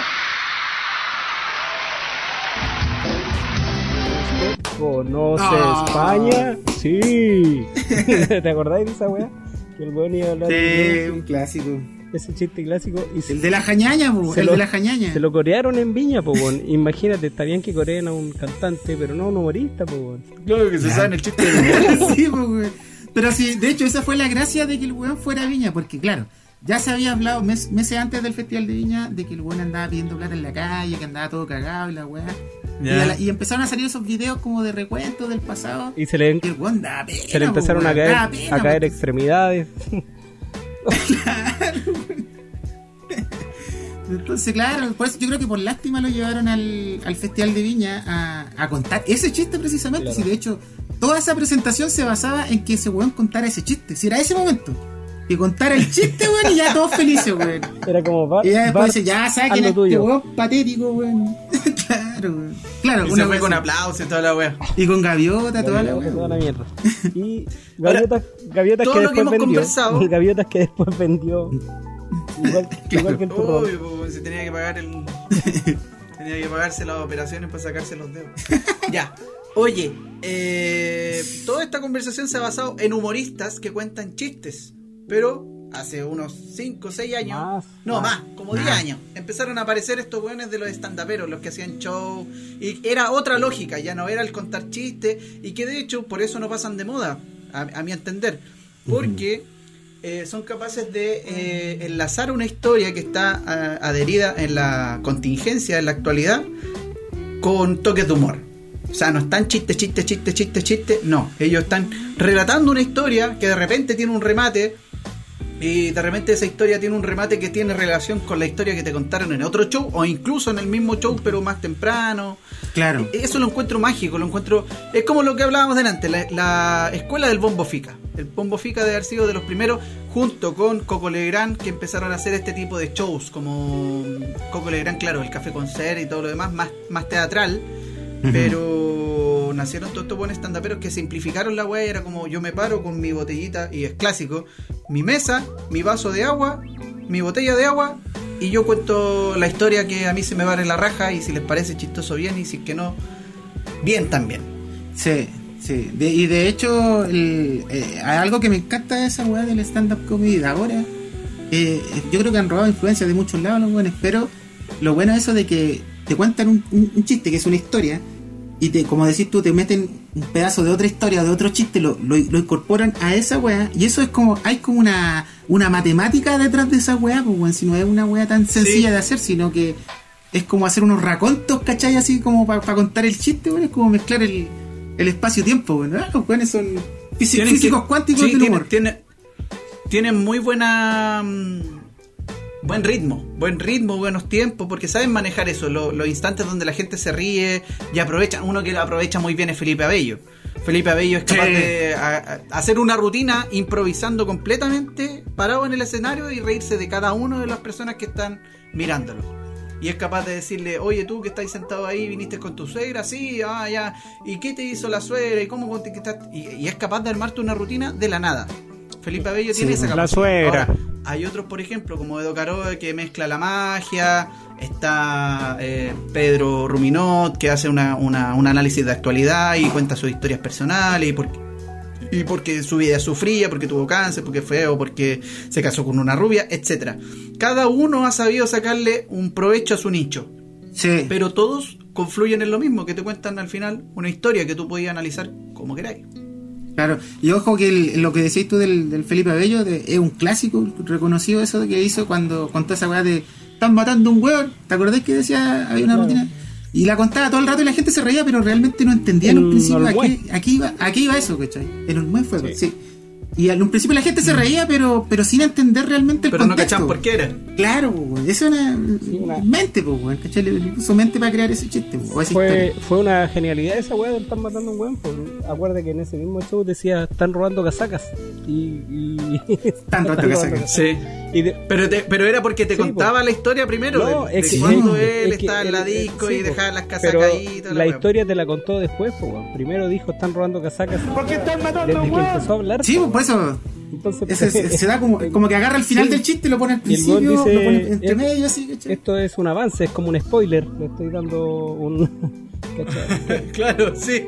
¿Conoce. España? Sí. (laughs) (laughs) ¿Te acordáis de esa weá? Que el weón iba a hablar Sí, un clásico. ese chiste clásico. Y se- El de la jañaña, po, se el lo- de la jañaña. Se lo corearon en Viña, po. Imagínate, está bien que coreen a un cantante, pero no a un humorista, po. Claro que se sabe el chiste de (laughs) Sí, po. Pero sí, de hecho, esa fue la gracia de que el weón fuera a Viña, porque claro, ya se había hablado mes- meses antes del Festival de Viña de que el weón andaba pidiendo plata en la calle, que andaba todo cagado y la weá. Y, la- empezaron a salir esos videos como de recuentos del pasado. Y se le, Y el weón daba pena, se le po, empezaron a caer, pena, a caer po. extremidades. Entonces, claro, pues yo creo que por lástima lo llevaron al, al Festival de Viña a, a contar ese chiste precisamente. Claro. Si de hecho, toda esa presentación se basaba en que ese weón contara ese chiste. Si era ese momento. Que contara el chiste, weón, y ya todos felices, weón. Era como va. Y ya después Bart, dice, ya lo a este tuyo. weón patético, weón. (laughs) claro, weón. Claro, Y se una fue weá con aplausos y toda la wea. Y con gaviota, toda la Toda weón. la mierda. (laughs) Y gaviotas, gaviotas todo que lo que después hemos vendió. conversado- Gaviotas que después vendió. Igual, (laughs) igual que el turrón. Uy, pues, se tenía que pagar el. tenía que pagarse las operaciones para sacarse los dedos. ya. Oye, eh, toda esta conversación se ha basado en humoristas que cuentan chistes. Pero hace unos 5 o 6 años. Más, no, más. más, como 10 años. Empezaron a aparecer estos weones de los estandaperos, los que hacían show. Y era otra lógica, ya no era el contar chistes. Y que de hecho, por eso no pasan de moda, a, a mi entender. Porque. eh, son capaces de eh, enlazar una historia que está ah, adherida en la contingencia, en la actualidad, con toques de humor. O sea, no están chiste, chiste, chiste, chiste, chiste. No, ellos están relatando una historia que de repente tiene un remate. Y de repente esa historia tiene un remate que tiene relación con la historia que te contaron en otro show o incluso en el mismo show pero más temprano. Claro. Eso lo encuentro mágico, lo encuentro... Es como lo que hablábamos delante, la, la escuela del Bombo Fica. El Bombo Fica debe haber sido de los primeros, junto con Coco Legrand, que empezaron a hacer este tipo de shows, como Coco Legrand, claro, el Café Concert y todo lo demás, más, más teatral. Pero nacieron todos estos buenos estandaperos que simplificaron la weá. Era como yo me paro con mi botellita, y es clásico, mi mesa, mi vaso de agua, mi botella de agua, y yo cuento la historia que a mí se me va en la raja. Y si les parece chistoso, bien, y si es que no, bien también. Sí, sí. De- y de hecho, el- eh, algo que me encanta de esa weá del stand-up comedy ahora, eh, yo creo que han robado influencias de muchos lados los buenos, pero lo bueno es eso de que te cuentan un- un chiste que es una historia y te, como decís tú, te meten un pedazo de otra historia, de otro chiste, lo, lo, lo incorporan a esa weá y eso es como, hay como una, una matemática detrás de esa weá, pues weón, si no es una weá tan sencilla de hacer, sino que es como hacer unos racontos, ¿cachai? Así como para contar el chiste, weón, es como mezclar el, el espacio-tiempo, weón. Ah, Los weones son físi- Tienen físicos que- cuánticos sí, del tienen- humor. tienen- tienen muy buena. mm, Buen ritmo, buen ritmo, buenos tiempos, porque saben manejar eso, lo- los instantes donde la gente se ríe y aprovechan. Uno que lo aprovecha muy bien es Felipe Abello. Felipe Abello es capaz Sí. de a- a- hacer una rutina improvisando completamente, parado en el escenario y reírse de cada una de las personas que están mirándolo. Y es capaz de decirle, oye tú que estás sentado ahí, viniste con tu suegra, sí, ah, ya, ¿y qué te hizo la suegra? ¿Y cómo contestaste? Y, y es capaz de armarte una rutina de la nada. Felipe Abello tiene esa la capacidad. suegra. Ahora, hay otros, por ejemplo, como Edo Caroe, que mezcla la magia. Está eh, Pedro Ruminot, que hace una, una- un análisis de actualidad y cuenta sus historias personales. Y por, y porque su vida sufría, porque tuvo cáncer, porque fue feo, porque se casó con una rubia, etcétera. Cada uno ha sabido sacarle un provecho a su nicho. Sí. Pero todos confluyen en lo mismo, que te cuentan al final una historia que tú podías analizar como queráis. Claro, y ojo que el- lo que decís tú del, del Felipe Abello de- es un clásico reconocido eso de que hizo cuando contó esa weá de están matando un weón, ¿te acordás que decía había una rutina? Y la contaba todo el rato y la gente se reía, pero realmente no entendía en un principio a qué, a qué iba, a qué iba eso, ¿cachai? En un buen fuego, Sí. sí. Y en un principio la gente se reía, pero pero sin entender realmente el Pero no contexto. cachan por qué era. Claro, weón. eso es una, una- mente, pues, weón, ¿cachai? Le le puso mente para crear ese chiste, Fue, fue una genialidad esa weá de estar matando a un weón. pues. Acuerda que en ese mismo show decía están robando casacas. Y. y (laughs) Están robando casacas. Sí. Y de- Pero, te- pero era porque te Sí, contaba la historia primero No, de, es de que- cuando (laughs) es él que estaba en el- la el- disco sí, y po. dejaba las Pero caídas. la historia te la contó después, weón. Primero dijo están robando casacas. Porque están matando Desde a un que weón. empezó a hablar. Sí, por eso Entonces, ese se, se da como, como que agarra el final Sí. del chiste, lo pone al Y principio, dice, lo pone entre medio, así, ¿cachai? Esto es un avance, es como un spoiler. Le estoy dando un. (laughs) claro, sí.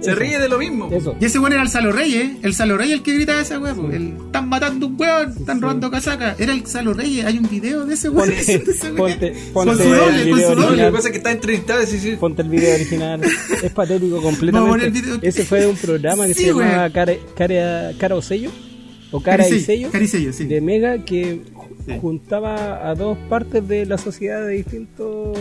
Se ríe de lo mismo. Y ese weón era el Salo Reyes, el Salo Reyes el que grita esa weón. po. El, están matando un weón, están robando casaca. Era el Salo Reyes, hay un video de ese weón. Ponte- weá. ponte- con ponte su el doble, con video su doble. lo que pasa es que está entrevistado y sí, sí. Ponte el video original. Es patético Vamos a completamente. poner el video. Ese fue de un programa que Sí, se llamaba. Cara, cara, cara o sello. O Cara y Sello. Caricello, sí. De Mega que Sí. juntaba a dos partes de la sociedad de distintos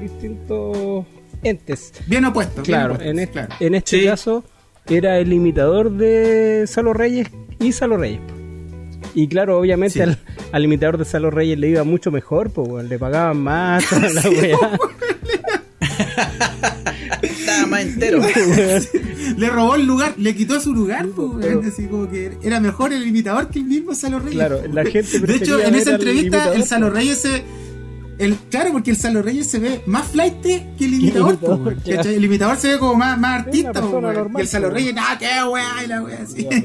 distintos entes. Bien opuesto. bien Claro, opuesto, en, este, claro. en este Sí. caso era el imitador de Salo Reyes y Salo Reyes. Y claro, obviamente Sí. al, al imitador de Salo Reyes le iba mucho mejor, pues le pagaban más, toda (laughs) la weá. (laughs) Estaba más entero. (laughs) Le robó el lugar, le quitó su lugar, Así como que era mejor el imitador que el mismo Salo Reyes. Claro, la gente De hecho, en esa entrevista, imitador, el Salo. Reyes se. El, claro, porque el Salo Reyes se ve más flight que el imitador. (laughs) El imitador se ve como más, más artista, po, normal, Y el Salo. Reyes, nada, qué weá, y la weá así. (laughs)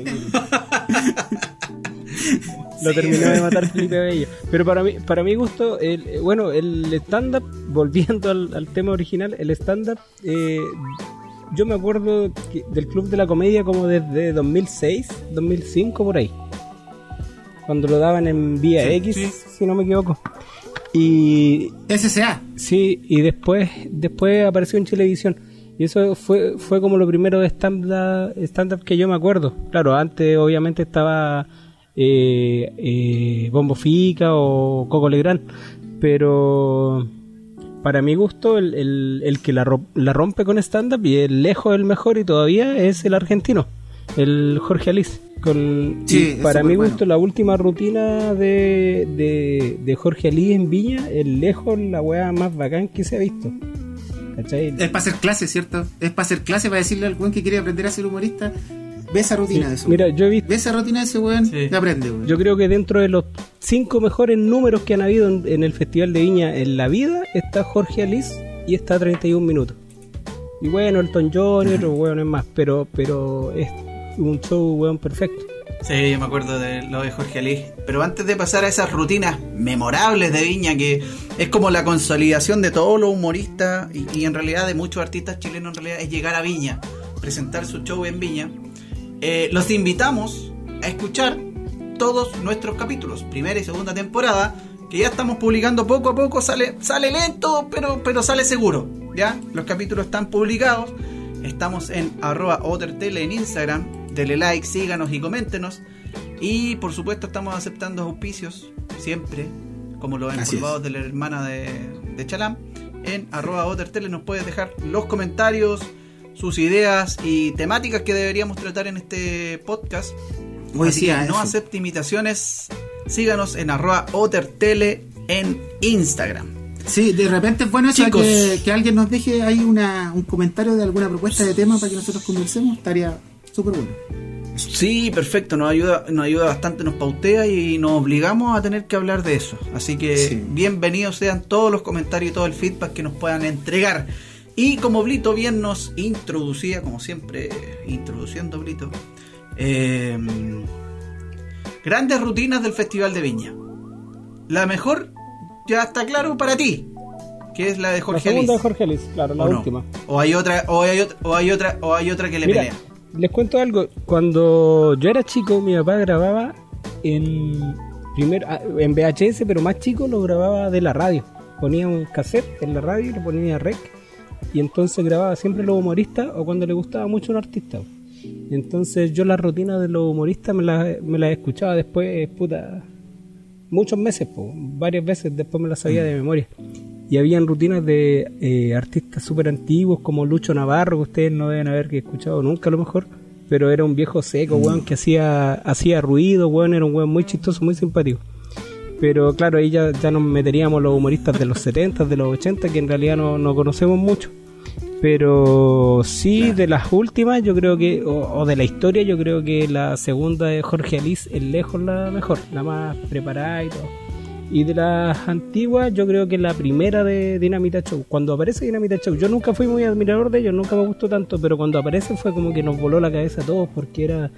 Lo terminó de matar Felipe Bello. Pero para mí, para mi gusto, el, eh, bueno, el stand-up, (laughs) volviendo al, al tema original, el stand-up, eh, yo me acuerdo que- del Club de la Comedia como desde 2006, 2005, por ahí. Cuando lo daban en Vía Sí, X, sí. si no me equivoco. Y SSA. Sí, y después después apareció en Televisión. Y eso fue fue como lo primero de stand-up stand que yo me acuerdo. Claro, antes obviamente estaba eh, eh, Bombo Fica o Coco Legrand. Pero para mi gusto, el, el- el que la, ro- la rompe con stand-up y el lejos el mejor y todavía es el argentino, el Jorge Alice. Con, Sí, es para mi gusto, la última rutina de, de, de Jorge Alice en Viña, el lejos la weá más bacán que se ha visto. ¿Cachai? Es para hacer clase, ¿cierto? Es para hacer clase, para decirle al weón que quiere aprender a ser humorista. Ve esa rutina de eso. Mira, yo he visto, Ve esa rutina de ese weón Sí. y aprende, weón. yo creo que dentro de los cinco mejores números que han habido en, en el Festival de Viña en la vida, está Jorge Alice y está 31 minutos. Y bueno, Elton John y otros (laughs) weones más, pero, pero es un show weón perfecto. Sí, yo me acuerdo de lo de Jorge Alí. Pero antes de pasar a esas rutinas memorables de Viña, que es como la consolidación de todos los humoristas y, en realidad de muchos artistas chilenos, en realidad es llegar a Viña, presentar su show en Viña. eh, los invitamos a escuchar todos nuestros capítulos, primera y segunda temporada, que ya estamos publicando poco a poco, sale, sale lento, pero, pero sale seguro. ¿ya? Los capítulos están publicados. Estamos en arroba en Instagram. Dele like, síganos y coméntenos. Y por supuesto estamos aceptando auspicios siempre, como los Así empolvados de la hermana de, de Chalam. En arroba ottertele nos puedes dejar los comentarios, sus ideas y temáticas que deberíamos tratar en este podcast. Hoy Así que no acepte imitaciones. Síganos en arroba ottertele en Instagram. Sí, de repente es bueno eso Chicos. que, que alguien nos deje ahí una, un comentario de alguna propuesta de tema para que nosotros conversemos. Estaría súper bueno. Sí, perfecto, nos ayuda, nos ayuda bastante, nos pautea y nos obligamos a tener que hablar de eso. Así que Sí. bienvenidos sean todos los comentarios y todo el feedback que nos puedan entregar. Y como Blito bien nos introducía, como siempre, introduciendo Blito, eh, grandes rutinas del Festival de Viña. La mejor ya está claro para ti, que es la de La Jorge segunda de. Jorge Alice, claro, la ¿O no? última. O hay otra, o hay otra, o hay otra, o hay otra que le Mira, pelea. Les cuento algo. Cuando yo era chico, mi papá grababa en primer ah, en VHS, pero más chico lo grababa de la radio. Ponía un cassette en la radio y le ponía rec. Y entonces grababa siempre los humoristas o cuando le gustaba mucho un artista. Entonces yo las rutinas de los humoristas me las, me las escuchaba después, puta, muchos meses, po, varias veces después me las sabía de memoria. Y habían rutinas de eh, artistas súper antiguos como Lucho Navarro, que ustedes no deben haber escuchado nunca a lo mejor, pero era un viejo seco, weón, que hacía, hacía ruido, weón, era un weón muy chistoso, muy simpático. Pero claro, ahí ya, ya nos meteríamos los humoristas de los 70, de los 80, que en realidad no, no conocemos mucho. Pero sí, de las últimas, yo creo que, o, o de la historia, yo creo que la segunda de Jorge Alice es lejos la mejor, la más preparada y todo. Y de las antiguas, yo creo que la primera de Dinamita Show. Cuando aparece Dinamita Show, yo nunca fui muy admirador de ellos, nunca me gustó tanto, pero cuando aparece fue como que nos voló la cabeza a todos, porque era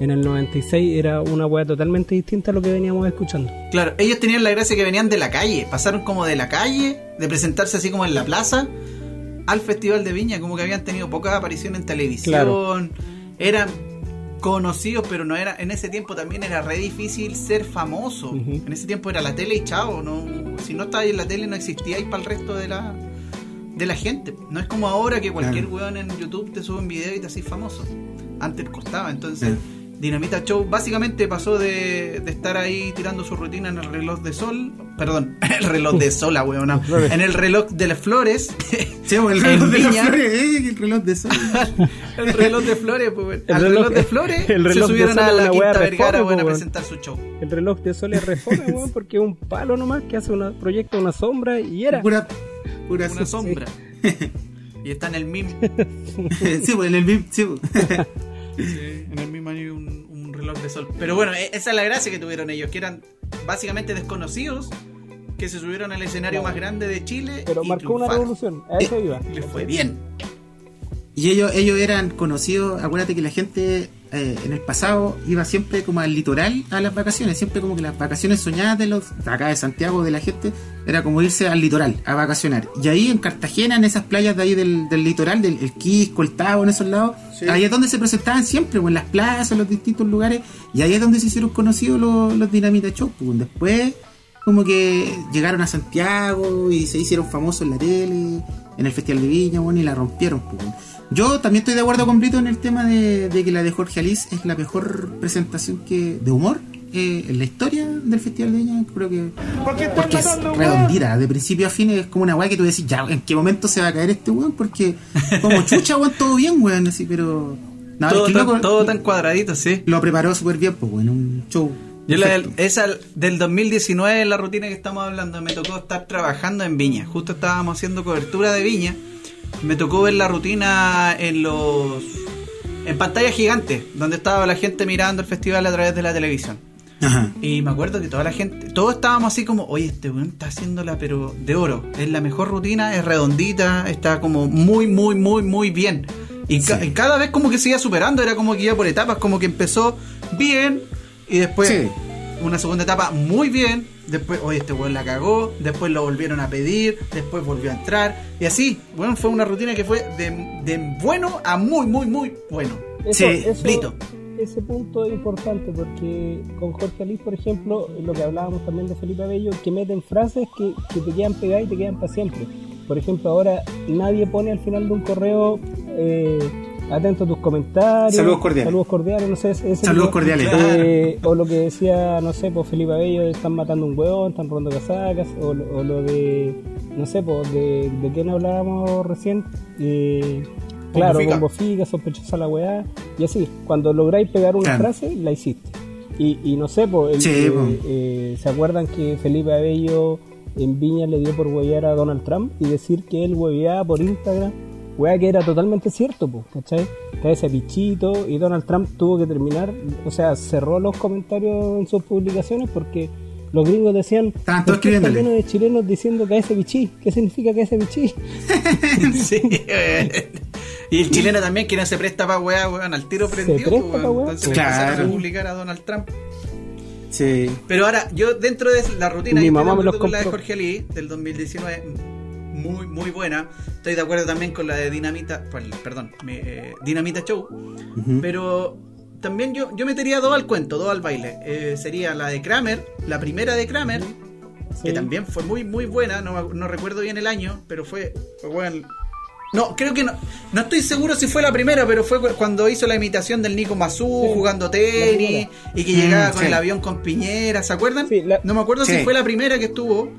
en el 96 era una weá totalmente distinta a lo que veníamos escuchando. Claro, ellos tenían la gracia que venían de la calle, pasaron como de la calle, de presentarse así como en la plaza, al Festival de Viña, como que habían tenido poca aparición en televisión, eran conocidos, pero no era, en ese tiempo también era re difícil ser famoso. En ese tiempo era la tele y chao, no, si no estabas en la tele no existía ahí para el resto de la de la gente. No es como ahora que cualquier weón en YouTube te sube un video y te haces famoso. Antes costaba, entonces Dinamita Show básicamente pasó de, de, estar ahí tirando su rutina en el reloj de sol, perdón, (laughs) el reloj de sol, weón, no, en el reloj de las flores. (laughs) Sí, el reloj de las flores, eh, el reloj de sol. (laughs) el reloj de flores, pues, el al reloj, de flores el reloj se subieron a la Quinta Vergara a presentar su show. El reloj de sol es reforma, weón, porque es un palo nomás que hace una proyecta una sombra y era. Pura, pura una sombra. y está en el MIM. sí, pues en el MIM, sí. Sí, en el mismo año reloj de sol. Pero bueno, e-, esa es la gracia que tuvieron ellos, que eran básicamente desconocidos, que se subieron al escenario claro. más grande de Chile. Pero y marcó una revolución, a eso iba. (laughs) Y les fue bien. Y ellos, ellos eran conocidos, acuérdate que la gente eh, en el pasado iba siempre como al litoral a las vacaciones, siempre como que las vacaciones soñadas de los de acá de Santiago de la gente era como irse al litoral a vacacionar. Y ahí en Cartagena, en esas playas de ahí del, del litoral, del el Quisco, el Tavo, en esos lados, sí. ahí es donde se presentaban siempre, o en las plazas, en los distintos lugares, y ahí es donde se hicieron conocidos los, los Dinamita Show. Pues. Después como que llegaron a Santiago y se hicieron famosos en la tele, en el Festival de Viña, bueno, y la rompieron. Pues. Yo también estoy de acuerdo con Brito en el tema de, de, que la de Jorge Alice es la mejor presentación que de humor eh, en la historia del Festival de Viña. Creo que. Porque, porque es redondita, de principio a fin es como una weá que tú decís, ya, ¿en qué momento se va a caer este weón? Porque, como chucha, weón, todo bien, weón, así, pero. No, todo, es que tan, loco, todo tan cuadradito, sí. Lo preparó súper bien, pues, bueno, un show. Yo la del, esa del 2019, la rutina que estamos hablando, me tocó estar trabajando en Viña. Justo estábamos haciendo cobertura de Viña me tocó ver la rutina en los en pantalla gigante, donde estaba la gente mirando el festival a través de la televisión. Ajá. Y me acuerdo que toda la gente, todos estábamos así como, oye, este weón está haciéndola, pero de oro. Es la mejor rutina, es redondita, está como muy, muy, muy, muy bien. Y, sí. ca y cada vez como que se iba superando, era como que iba por etapas, como que empezó bien y después sí. una segunda etapa muy bien, después, oye, este weón la cagó, después lo volvieron a pedir, después volvió a entrar, y así, bueno, fue una rutina que fue de, de bueno a muy, muy, muy bueno. Eso, sí, eso, Blito. Ese punto es importante porque con Jorge Alice, por ejemplo, lo que hablábamos también de Felipe Bello, que meten frases que, que te quedan pegadas y te quedan para siempre. Por ejemplo, ahora nadie pone al final de un correo eh, atento a tus comentarios. Saludos cordiales. Saludos cordiales, no sé. Ese Saludos cordiales. Eh, o lo que decía, no sé, pues Felipe Bello, están matando un hueón, están robando casacas. O, o, lo de, no sé, pues de, de quién hablábamos recién. Eh, claro, bombo fica, sospechosa la weá. Y así, cuando lográis pegar una claro. frase, la hiciste. Y, y no sé, pues, el, sí, eh, eh, ¿se acuerdan que Felipe Abello en Viña le dio por huevear a Donald Trump y decir que él hueveaba por Instagram? Wea que era totalmente cierto, pues, ¿cachai? Que ese bichito y Donald Trump tuvo que terminar, o sea, cerró los comentarios en sus publicaciones porque los gringos decían tanto lleno de chilenos diciendo que ese bichí, ¿qué significa que ese bichí? (laughs) sí, y el chileno también que no se presta para weá, weón, al tiro prendido, se presta weón. Weá. Entonces claro. a publicar a Donald Trump. Sí. Pero ahora, yo dentro de la rutina Mi que mamá me los con la de Jorge Ali del 2019 muy, muy buena. Estoy de acuerdo también con la de Dinamita, perdón, eh, Dinamita Show. Uh -huh. Pero también yo, yo metería dos al cuento, dos al baile. Eh, sería la de Kramer, la primera de Kramer, sí. que también fue muy, muy buena. No, no, recuerdo bien el año, pero fue, bueno. No, creo que no. No estoy seguro si fue la primera, pero fue cuando hizo la imitación del Nico Mazú sí, jugando tenis y que llegaba mm, con sí. el avión con Piñera, ¿se acuerdan? La, no me acuerdo si fue la primera que estuvo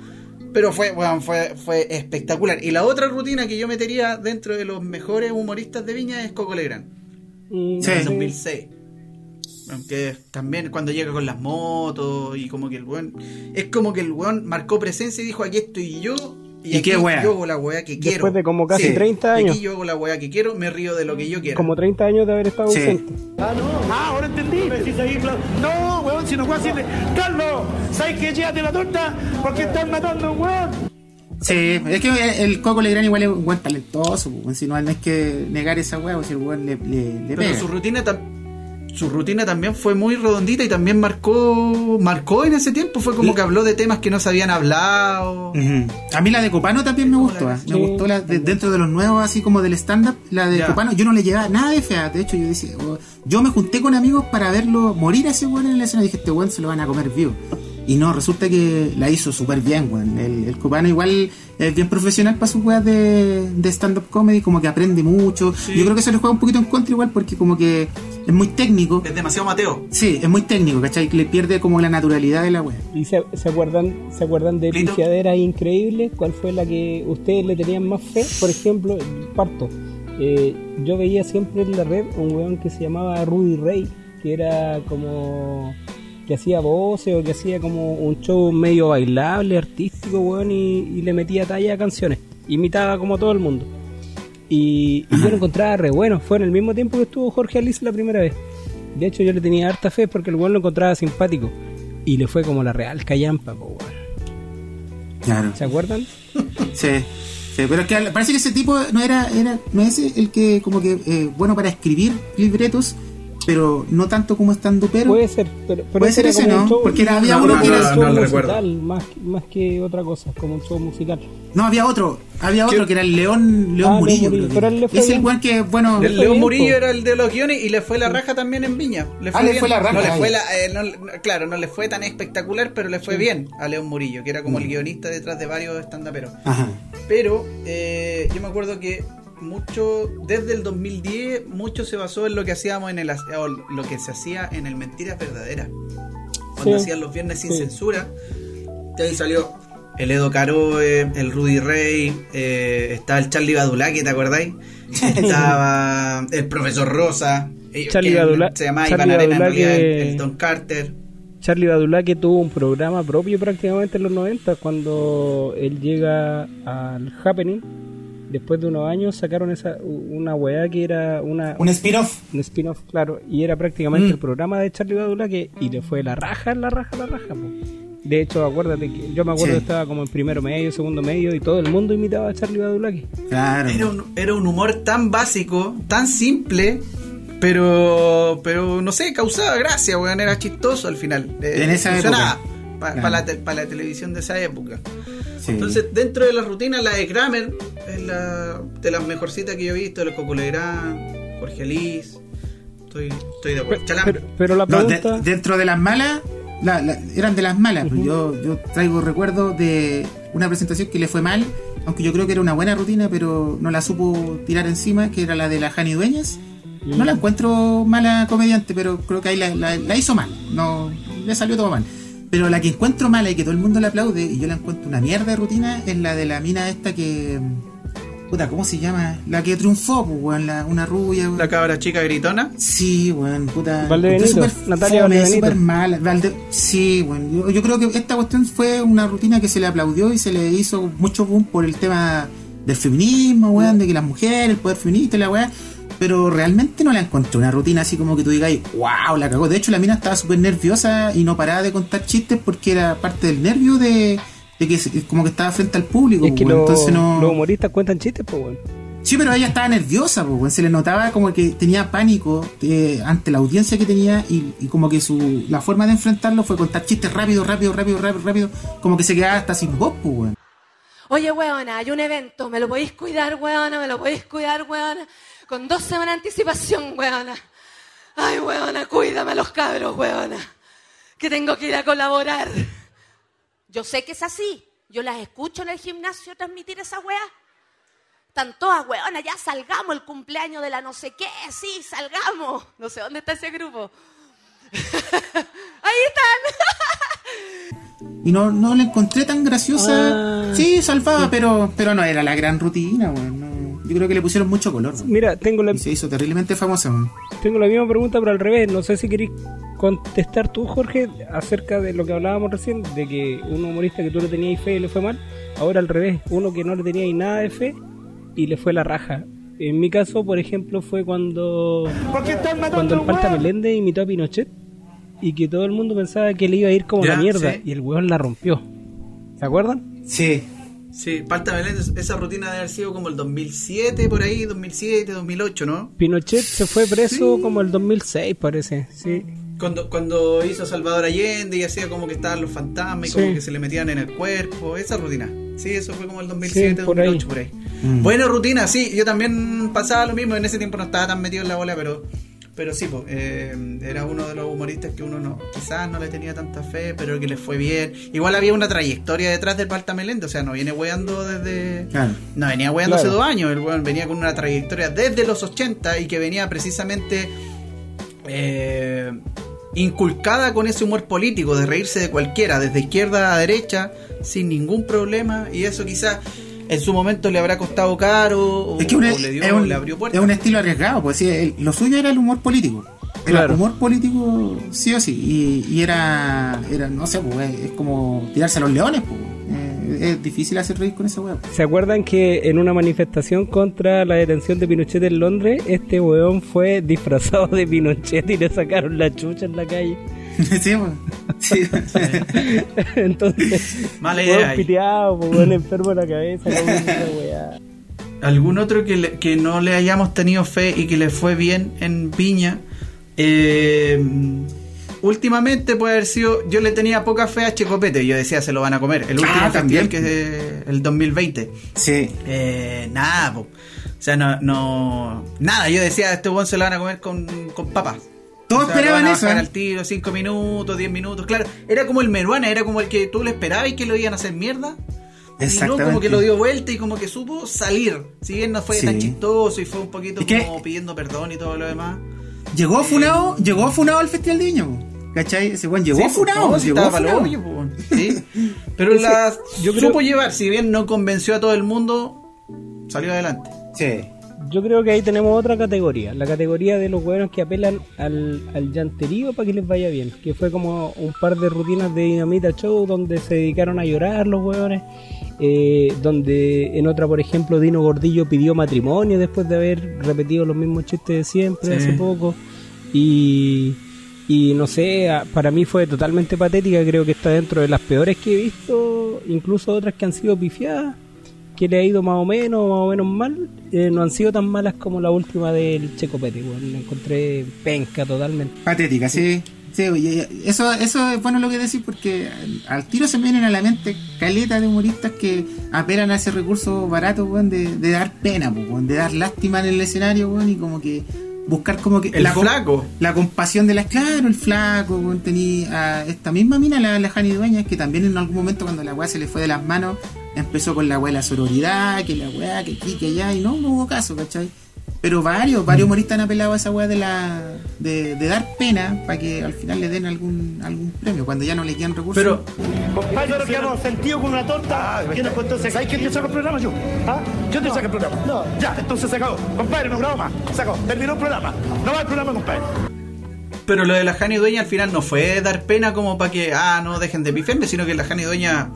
pero fue, bueno, fue, fue espectacular. Y la otra rutina que yo metería dentro de los mejores humoristas de Viña es Coco Legrand. Mm, sí. En 2006. Aunque también cuando llega con las motos y como que el weón. Es como que el weón marcó presencia y dijo: aquí estoy yo. Y, ¿Y qué wea? yo hago la weá que quiero. Después de como casi sí. 30 años. Aquí yo hago la weá que quiero, me río de lo que yo quiero. Como 30 años de haber estado sí. ausente. Ah, no. Ah, ahora entendí. No, weón, si no fue así. Carlos, ¿sabes que llévate la torta? Porque están matando a un weón. Sí, es que el Coco Legrand igual es un buen talentoso, si no, no hay que negar esa weá, si el weón le, le, le Pero su rutina, su rutina también fue muy redondita y también marcó marcó en ese tiempo. Fue como que habló de temas que no se habían hablado. Ujú. A mí la de Copano también me gustó. la- ¿eh? Me gustó la de- dentro de los nuevos, así como del stand-up, la de Ya. Copano. Yo no le llevaba nada de fea. De hecho, yo decía, oh, yo me junté con amigos para verlo morir a ese weón en la escena. Dije, este weón se lo van a comer vivo. Y no, resulta que la hizo súper bien, weón. El, el Copano igual es bien profesional para sus weas de, de stand-up comedy, como que aprende mucho. Yo creo que eso le juega un poquito en contra igual porque como que es muy técnico. Es demasiado Mateo. Sí, es muy técnico, ¿cachai? Le pierde como la naturalidad de la wea. ¿Y se, se acuerdan se acuerdan de pifiaderas increíbles? ¿Cuál fue la que ustedes le tenían más fe? Por ejemplo, parto. Eh, yo veía siempre en la red un weón que se llamaba Rudy Ray, que era como que hacía voces o que hacía como un show medio bailable, artístico, weón, y, y le metía talla a canciones. Imitaba como todo el mundo. Y, y yo lo encontraba re bueno. Fue en el mismo tiempo que estuvo Jorge Alice la primera vez. De hecho, yo le tenía harta fe porque el weón lo encontraba simpático. Y le fue como la real callampa, po, weón. Claro. ¿Se acuerdan? (laughs) Sí, sí, pero es que parece que ese tipo no era, era no es el que como que eh, bueno para escribir libretos, pero no tanto como estando pero. Puede ser, pero, pero Puede ser ese, ¿no? show- Porque era- había no, uno no, que era un show musical, más, más que otra cosa, como un show musical. No, había otro, había otro que era el León, León Ah, Murillo. Pero era. él le fue es el buen que, bueno, El León bien, Murillo po. era el de los guiones y le fue la raja también en Viña. Le fue Ah, le fue la raja, No le fue la- eh, claro, no le fue tan espectacular, pero le fue bien a León Murillo, que era como el guionista detrás de varios stand-uperos. ajá. Pero eh, yo me acuerdo que mucho, desde el 2010, mucho se basó en lo que hacíamos en el o lo que se hacía en el Mentiras Verdaderas. Cuando Sí. hacían los viernes sin Sí. censura. De ahí salió el Edo Caroe, el Rudy Rey, eh, estaba el Charlie Badulaki, ¿te acordáis? (laughs) Estaba el profesor Rosa. Charlie que Badula- Se llamaba Charlie Iván Arena, en realidad, el, el Don Carter. Charlie Badulaque tuvo un programa propio prácticamente en los 90 cuando él llega al Happening. Después de unos años sacaron esa una weá que era una, Un spin-off. un spin-off, claro, y era prácticamente Mm. el programa de Charlie Badulaque y le fue la raja, la raja, la raja. po. De hecho, acuérdate que yo me acuerdo Sí. que estaba como en primero medio, segundo medio y todo el mundo imitaba a Charlie Badulaque. Claro. Era un, era un humor tan básico, tan simple, pero pero no sé, causaba gracia, weón, era chistoso al final. Eh, En esa funcionaba época. Para la, te- pa' la televisión de esa época. Sí. Entonces, dentro de la rutina, la de Kramer es la de las mejorcitas que yo he visto, el Coco Legrand, Jorge Liz. Estoy, estoy de acuerdo. Pero, pero la No, de- pregunta... dentro de las malas, la- la- eran de las malas. pues yo, yo traigo recuerdos de una presentación que le fue mal, aunque yo creo que era una buena rutina, pero no la supo tirar encima, que era la de la Jani Dueñas. No la encuentro mala comediante, pero creo que ahí la, la- la hizo mal. No, le salió todo mal. Pero la que encuentro mala y que todo el mundo la aplaude, y yo la encuentro una mierda de rutina, es la de la mina esta que. Puta, ¿cómo se llama? La que triunfó, pues, weón, la- una rubia, weón. La cabra chica gritona. Sí, weón, puta. Súper Natalia fome, Valdebenito. súper mala. Valde- sí, bueno, yo, yo creo que esta cuestión fue una rutina que se le aplaudió y se le hizo mucho boom por el tema del feminismo, weón, de que las mujeres, el poder feminista y la weá. Pero realmente no la encontré una rutina así como que tú digas, wow, la cagó. De hecho, la mina estaba súper nerviosa y no paraba de contar chistes porque era parte del nervio de, de que como que estaba frente al público. Es que weón. los, Entonces no... los humoristas cuentan chistes, pues bueno. Sí, pero ella estaba nerviosa, pues, weón. se le notaba como que tenía pánico eh, ante la audiencia que tenía y, y como que su la forma de enfrentarlo fue contar chistes rápido, rápido, rápido, rápido, rápido, como que se quedaba hasta sin voz, pues, weón. Oye, weona, hay un evento, ¿me lo podéis cuidar, weona? ¿Me lo podéis cuidar, weona? Con dos semanas de anticipación, weona. Ay, weona, cuídame a los cabros, weona. Que tengo que ir a colaborar. Yo sé que es así. Yo las escucho en el gimnasio transmitir esa weá. Están todas, weona, ya salgamos el cumpleaños de la no sé qué, sí, salgamos. No sé dónde está ese grupo. (laughs) Ahí están. Y no, no la encontré tan graciosa. Ah, sí, salvaba, pero pero no era la gran rutina, weón. no. Yo creo que le pusieron mucho color. Mira, tengo la, Y se hizo terriblemente famosa, weón. tengo la misma pregunta, pero al revés. No sé si queréis contestar tú, Jorge, acerca de lo que hablábamos recién, de que un humorista que tú le tenías fe y le fue mal. Ahora al revés, uno que no le teníais nada de fe y le fue la raja. En mi caso, por ejemplo, fue cuando ¿Por qué están matando cuando el Palta? Meléndez imitó a Pinochet y que todo el mundo pensaba que le iba a ir como Ya, la mierda sí. y el weón la rompió. ¿Se acuerdan? Sí. Sí, Palta Meléndez, esa rutina debe haber sido como el 2007, por ahí, 2007, 2008, ¿no? Pinochet se fue preso como el 2006, parece. Sí. Cuando, cuando hizo Salvador Allende y hacía como que estaban los fantasmas y Sí. como que se le metían en el cuerpo, esa rutina. Sí, eso fue como el 2007, Sí, por ahí. 2008, por ahí. Buena rutina, sí, yo también pasaba lo mismo, en ese tiempo no estaba tan metido en la bola, pero pero sí, po, eh, era uno de los humoristas que uno no quizás no le tenía tanta fe, pero que le fue bien. Igual había una trayectoria detrás del Palta Meléndez, o sea, no viene weando desde... Claro. No, venía weando hace dos años, el weón venía con una trayectoria desde los 80 y que venía precisamente eh, inculcada con ese humor político de reírse de cualquiera, desde izquierda a derecha, sin ningún problema, y eso quizás en su momento le habrá costado caro o, Es que un- o le, dio, es, un, le abrió puertas. es un estilo arriesgado, pues sí, el- lo suyo era el humor político. El Claro. humor político, sí o sí. Y, y era, era, no sé, pues es como tirarse a los leones, pues. Eh, es difícil hacer reír con esa weá. ¿Se acuerdan que en una manifestación contra la detención de Pinochet en Londres, este weón fue disfrazado de Pinochet y le sacaron la chucha en la calle? (laughs) sí, pues. Sí. (laughs) Entonces, Mala idea piteado, pues, weón enfermo de la cabeza, (laughs) weá. ¿Algún otro que, le- que no le hayamos tenido fe y que le fue bien en Viña? Eh, últimamente puede haber sido. Yo le tenía poca fe a Checopete. Yo decía, se lo van a comer. El último Ah, también. que es el 2020. sí. Eh, nada, po. o sea, no, no. Nada, yo decía, este buen se lo van a comer con, con papas. Todos O sea, lo esperaban a eso. ¿eh? al tiro, 5 minutos, 10 minutos. Claro, era como el Meruana, era como el que tú le esperabas y que lo iban a hacer mierda. Y no, Exactamente. como que lo dio vuelta y como que supo salir. Si bien no fue Sí. tan chistoso y fue un poquito Es que- como pidiendo perdón y todo lo demás. Llegó funado, llegó funado al Festival de Viña, pues. ¿cachai? Ese weón llegó Sí, pues, funado, si llegó funado. hoyo, pues, sí. Pero la yo creo- supo llevar, si bien no convenció a todo el mundo, salió adelante. Sí. Yo creo que ahí tenemos otra categoría, la categoría de los hueones que apelan al, al llanterío para que les vaya bien, que fue como un par de rutinas de Dinamita Show donde se dedicaron a llorar los hueones, eh, donde en otra, por ejemplo, Dino Gordillo pidió matrimonio después de haber repetido los mismos chistes de siempre Sí. hace poco, y, y no sé, para mí fue totalmente patética, creo que está dentro de las peores que he visto, incluso otras que han sido pifiadas que le ha ido más o menos, más o menos mal, eh, no han sido tan malas como la última del Checo Pérez, weón. La encontré penca totalmente. Patética, sí. Sí, oye, eso, eso es bueno lo que decir porque al, tiro se me vienen a la mente caleta de humoristas que apelan a ese recurso barato, weón, de, de dar pena, weón, de dar lástima en el escenario, weón, y como que buscar como que... El la com- flaco. La compasión de las... Claro, el flaco, tenía a esta misma mina, la, la Jani Dueñas, que también en algún momento cuando la weá se le fue de las manos, empezó con la weá de la sororidad, que la weá, que aquí, que allá, y no, no hubo caso, ¿cachai? Pero varios, varios humoristas han apelado a esa weá de la de, de dar pena para que al final le den algún algún premio, cuando ya no le quedan recursos. Pero Compadre, nos quedamos sentidos con una torta. ¿Quién nos contó ese- ¿Sabes quién te saca el programa yo? ¿Ah? Yo te saco el programa. No. Ya, entonces se acabó. Compadre, no grabo más. Se acabó. Terminó el programa. No va el programa, compadre. Pero lo de la Jani Dueña al final no fue dar pena como para que, ah, no dejen de pifiarme, sino que la Jani Dueña,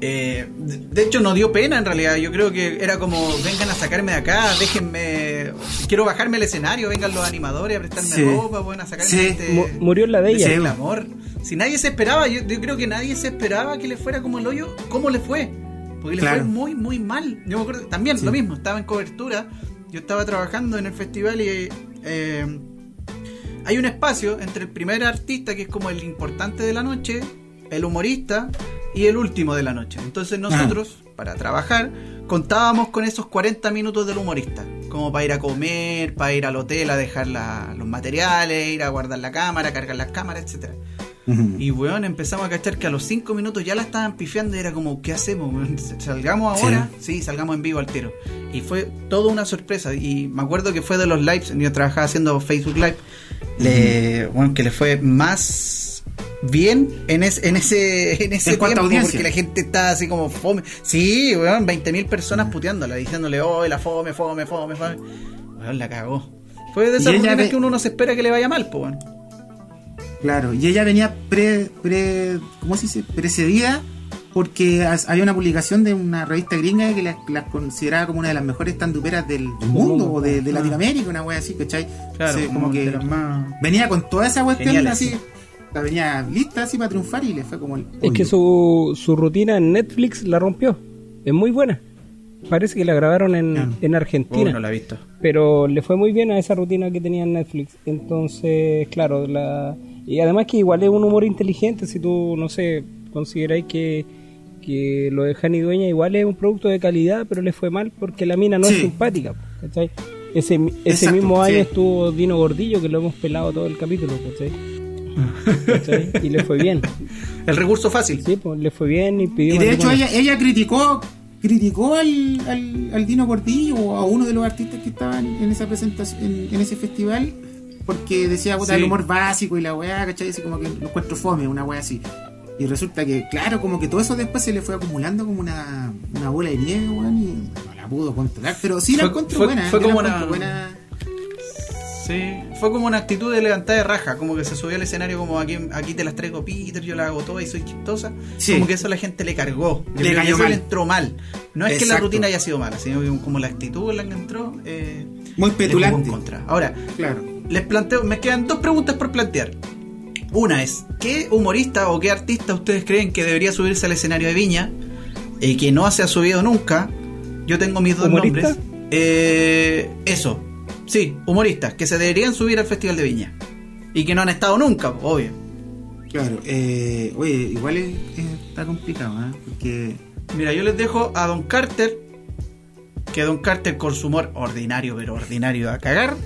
eh, de hecho, no dio pena en realidad. Yo creo que era como, vengan a sacarme de acá, déjenme, quiero bajarme al escenario, vengan los animadores a prestarme Sí. ropa, bueno, a sacarme Sí. este, Mu- murió en la de ella. ese clamor. Si nadie se esperaba, yo, yo creo que nadie se esperaba que le fuera como el hoyo, ¿cómo le fue? Porque le Claro. fue muy, muy mal. Yo me acuerdo, también Sí. lo mismo, estaba en cobertura, yo estaba trabajando en el festival y... eh, hay un espacio entre el primer artista, que es como el importante de la noche, el humorista y el último de la noche. Entonces nosotros, para trabajar, contábamos con esos 40 minutos del humorista, como para ir a comer, para ir al hotel a dejar la- los materiales, ir a guardar la cámara, cargar las cámaras, etcétera. Y weón, empezamos a cachar que a los 5 minutos ya la estaban pifiando y era como, ¿qué hacemos? weón? (laughs) ¿Salgamos ahora? Sí. salgamos en vivo al tiro. Y fue toda una sorpresa. Y me acuerdo que fue de los lives, yo trabajaba haciendo Facebook Live, le, bueno, que le fue más bien en, es- en ese (laughs) en ese ¿En tiempo audiencia? porque la gente estaba así como fome. Sí, weón, 20.000 personas puteándola, diciéndole, oh, la fome, fome, fome, fome. Weón, la cagó. Fue de esas ve- que uno no se espera que le vaya mal, pues, weón. Claro, y ella venía pre, pre ¿cómo se dice? precedida porque había una publicación de una revista gringa que la, la consideraba como una de las mejores tanduperas del, mundo o de, de Latinoamérica, una wea así, ¿cachai? Claro, como las más... venía con toda esa cuestión así, sí. La venía lista así para triunfar y le fue como el Es que su, su rutina en Netflix la rompió. Es muy buena. Parece que la grabaron en, Ah. en Argentina. Oh, no la he visto. Pero le fue muy bien a esa rutina que tenía en Netflix. Entonces, claro, la... y además que igual es un humor inteligente. Si tú, no sé, consideráis que, que lo de Jani Dueña igual es un producto de calidad, pero le fue mal porque la mina no es simpática. ¿cachai? Ese, mi- ese Exacto, mismo año sí. estuvo Dino Gordillo, que lo hemos pelado todo el capítulo. ¿cachai? ¿Cachai? Y le fue bien. (laughs) El recurso fácil. Sí, pues le fue bien y pidió Y de hecho ella, ella criticó criticó al, al, al Dino Gordillo o a uno de los artistas que estaban en esa presentación, en, en ese festival, porque decía puta, Sí. el humor básico y la weá, ¿cachai? Así como que lo encuentro fome, una weá así. Y resulta que, claro, como que todo eso después se le fue acumulando como una, una bola de nieve, weón, y no la pudo controlar. Pero sí la fue- buena, fue como una- buena. Sí, fue como una actitud de levantar de raja, como que se subió al escenario como aquí, aquí te las traigo Peter, yo la hago toda y soy chistosa. Sí. Como que eso la gente le cargó, Yo Le cayó mal. le entró mal. No es que la rutina haya sido mala, sino que como la actitud en la que entró eh, Muy en petulante. contra. Ahora, Claro. les planteo, me quedan dos preguntas por plantear. Una es, ¿qué humorista o qué artista ustedes creen que debería subirse al escenario de Viña y que no se ha subido nunca? Yo tengo mis dos ¿Humorista? nombres. Eh, eso, sí, humoristas que se deberían subir al Festival de Viña y que no han estado nunca, obvio. Claro, eh, oye, igual es- es- está complicado, ¿eh? Porque Mira, yo les dejo a Don Carter, que Don Carter con su humor ordinario, pero ordinario a cagar.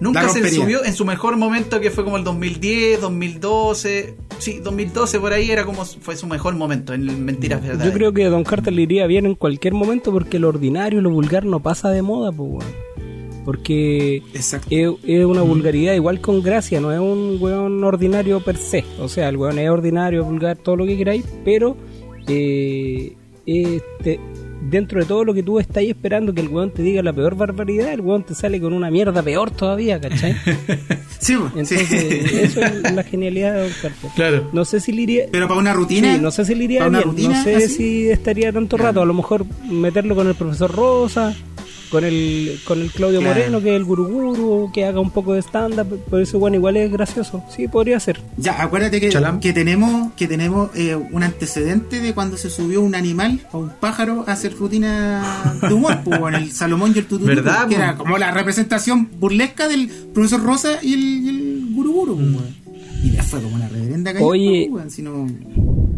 Nunca se subió en su mejor momento, que fue como el 2010, 2012. Sí, 2012 por ahí era como fue su mejor momento en Mentiras Verdaderas. Yo creo que Don Carter le iría bien en cualquier momento porque lo ordinario, lo vulgar no pasa de moda, pues, weón. Porque es, es una vulgaridad igual con gracia, no es un weón ordinario per se. O sea, el weón es ordinario, vulgar, todo lo que queráis, pero eh, este, dentro de todo lo que tú estáis esperando que el weón te diga la peor barbaridad, el weón te sale con una mierda peor todavía, ¿cachai? (laughs) Sí, po, Entonces, sí. eso es la genialidad de Don Carter. Claro. No sé si le iría... Pero para una rutina. Sí, no sé si le iría bien, rutina no sé así. si estaría tanto rato, a lo mejor meterlo con el profesor Rosa, con el con el Claudio Claro. Moreno, que es el guruguru, que haga un poco de stand-up, por eso bueno, igual es gracioso, sí, podría ser. Ya, acuérdate que, Chalam. que tenemos que tenemos eh, un antecedente de cuando se subió un animal o un pájaro a hacer rutina de humor, pues, en el Salomón y el ¿Verdad, que po? era como la representación burlesca del profesor Rosa y el, y el Guruguru, pues. Y ya fue como una reverenda callampa, Oye. pues, weón, si no-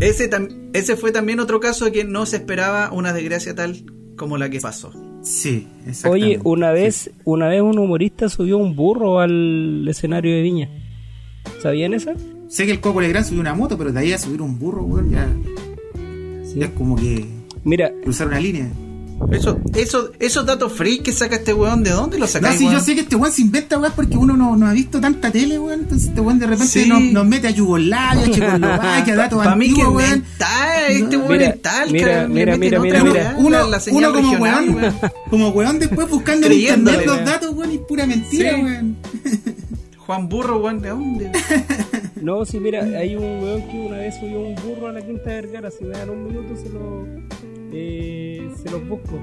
Ese, ese fue también otro caso que no se esperaba una desgracia tal como la que pasó. Sí, exactamente. Oye, una vez, una vez un humorista subió un burro al escenario de Viña. ¿Sabían esa? Sé que el Coco Legrand subió una moto, pero de ahí a subir un burro, weón, ya, Sí. ya es como que Mira, cruzar una línea. Eso, eso, esos datos free que saca este weón, ¿de dónde los No, sacáis? sí, yo sé que este weón se inventa, weón, porque uno no, no ha visto tanta tele, weón. Entonces este weón de repente Sí. nos, nos mete a Yugoslavia, (laughs) Checoslovaquia, datos Para mí que antiguos, weón. mental, este No. weón Mira, es tal, mira, cara, mira, mira, mira, weá, Uno, la, la uno como regional, weón, weón. (laughs) como weón después buscando en internet los weón. datos, weón, y pura mentira, Sí. weón. Juan Burro, weón, ¿de dónde? (laughs) no, sí, mira, hay un weón que una vez subió un burro a la Quinta Vergara, si me dan un minuto se lo eh, se los busco.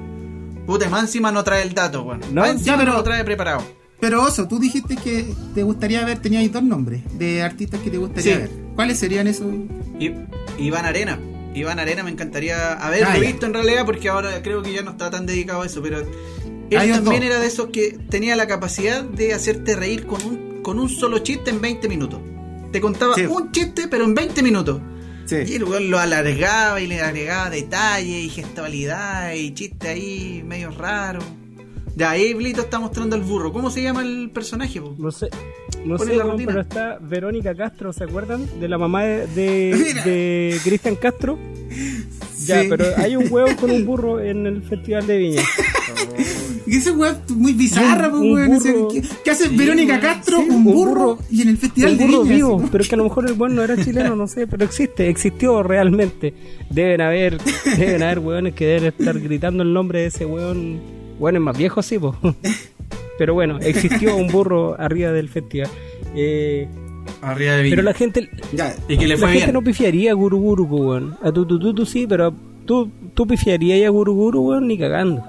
Puta, más encima no trae el dato, weón. No, encima ya, pero- no lo trae preparado. Pero Oso, tú dijiste que te gustaría ver, teníais dos nombres de artistas que te gustaría Sí. ver. ¿Cuáles serían esos? Iván Arena. Iván Arena me encantaría haberlo Ah, visto en realidad porque ahora creo que ya no está tan dedicado a eso, pero él Hay también era de esos que tenía la capacidad de hacerte reír con un, con un solo chiste en 20 minutos. Te contaba Sí. un chiste, pero en 20 minutos. Y el weón lo alargaba y le agregaba detalles y gestualidad y chiste ahí medio raro. Ya, ahí Blito está mostrando el burro. ¿Cómo se llama el personaje? po? No sé, no ¿Cuál sé, pero está Verónica Castro, ¿se acuerdan? De la mamá de, de, (laughs) Cristian Castro. Ya, Sí. pero hay un huevo con un (laughs) burro en el Festival de Viña. (laughs) Y ese weón muy bizarra, Un- pues, un weón. ¿Qué, qué hace Sí, Verónica weón. Castro? Sí, un, burro, burro. y en el Festival un de burro Viña. vivo, así, pero es que a lo mejor el weón no era chileno, no sé, pero existe, existió realmente. Deben haber, (laughs) deben haber weones que deben estar gritando el nombre de ese weón. Bueno, es más viejo, sí, po. (laughs) Pero bueno, existió un burro arriba del festival. Eh, Arriba de pero la gente, Ya, Y que le la gente no pifiaría a Guru Guru, weón. A tu, tu, tu, tu sí, pero tú, tú pifiarías a Guru Guru, weón, ni cagando.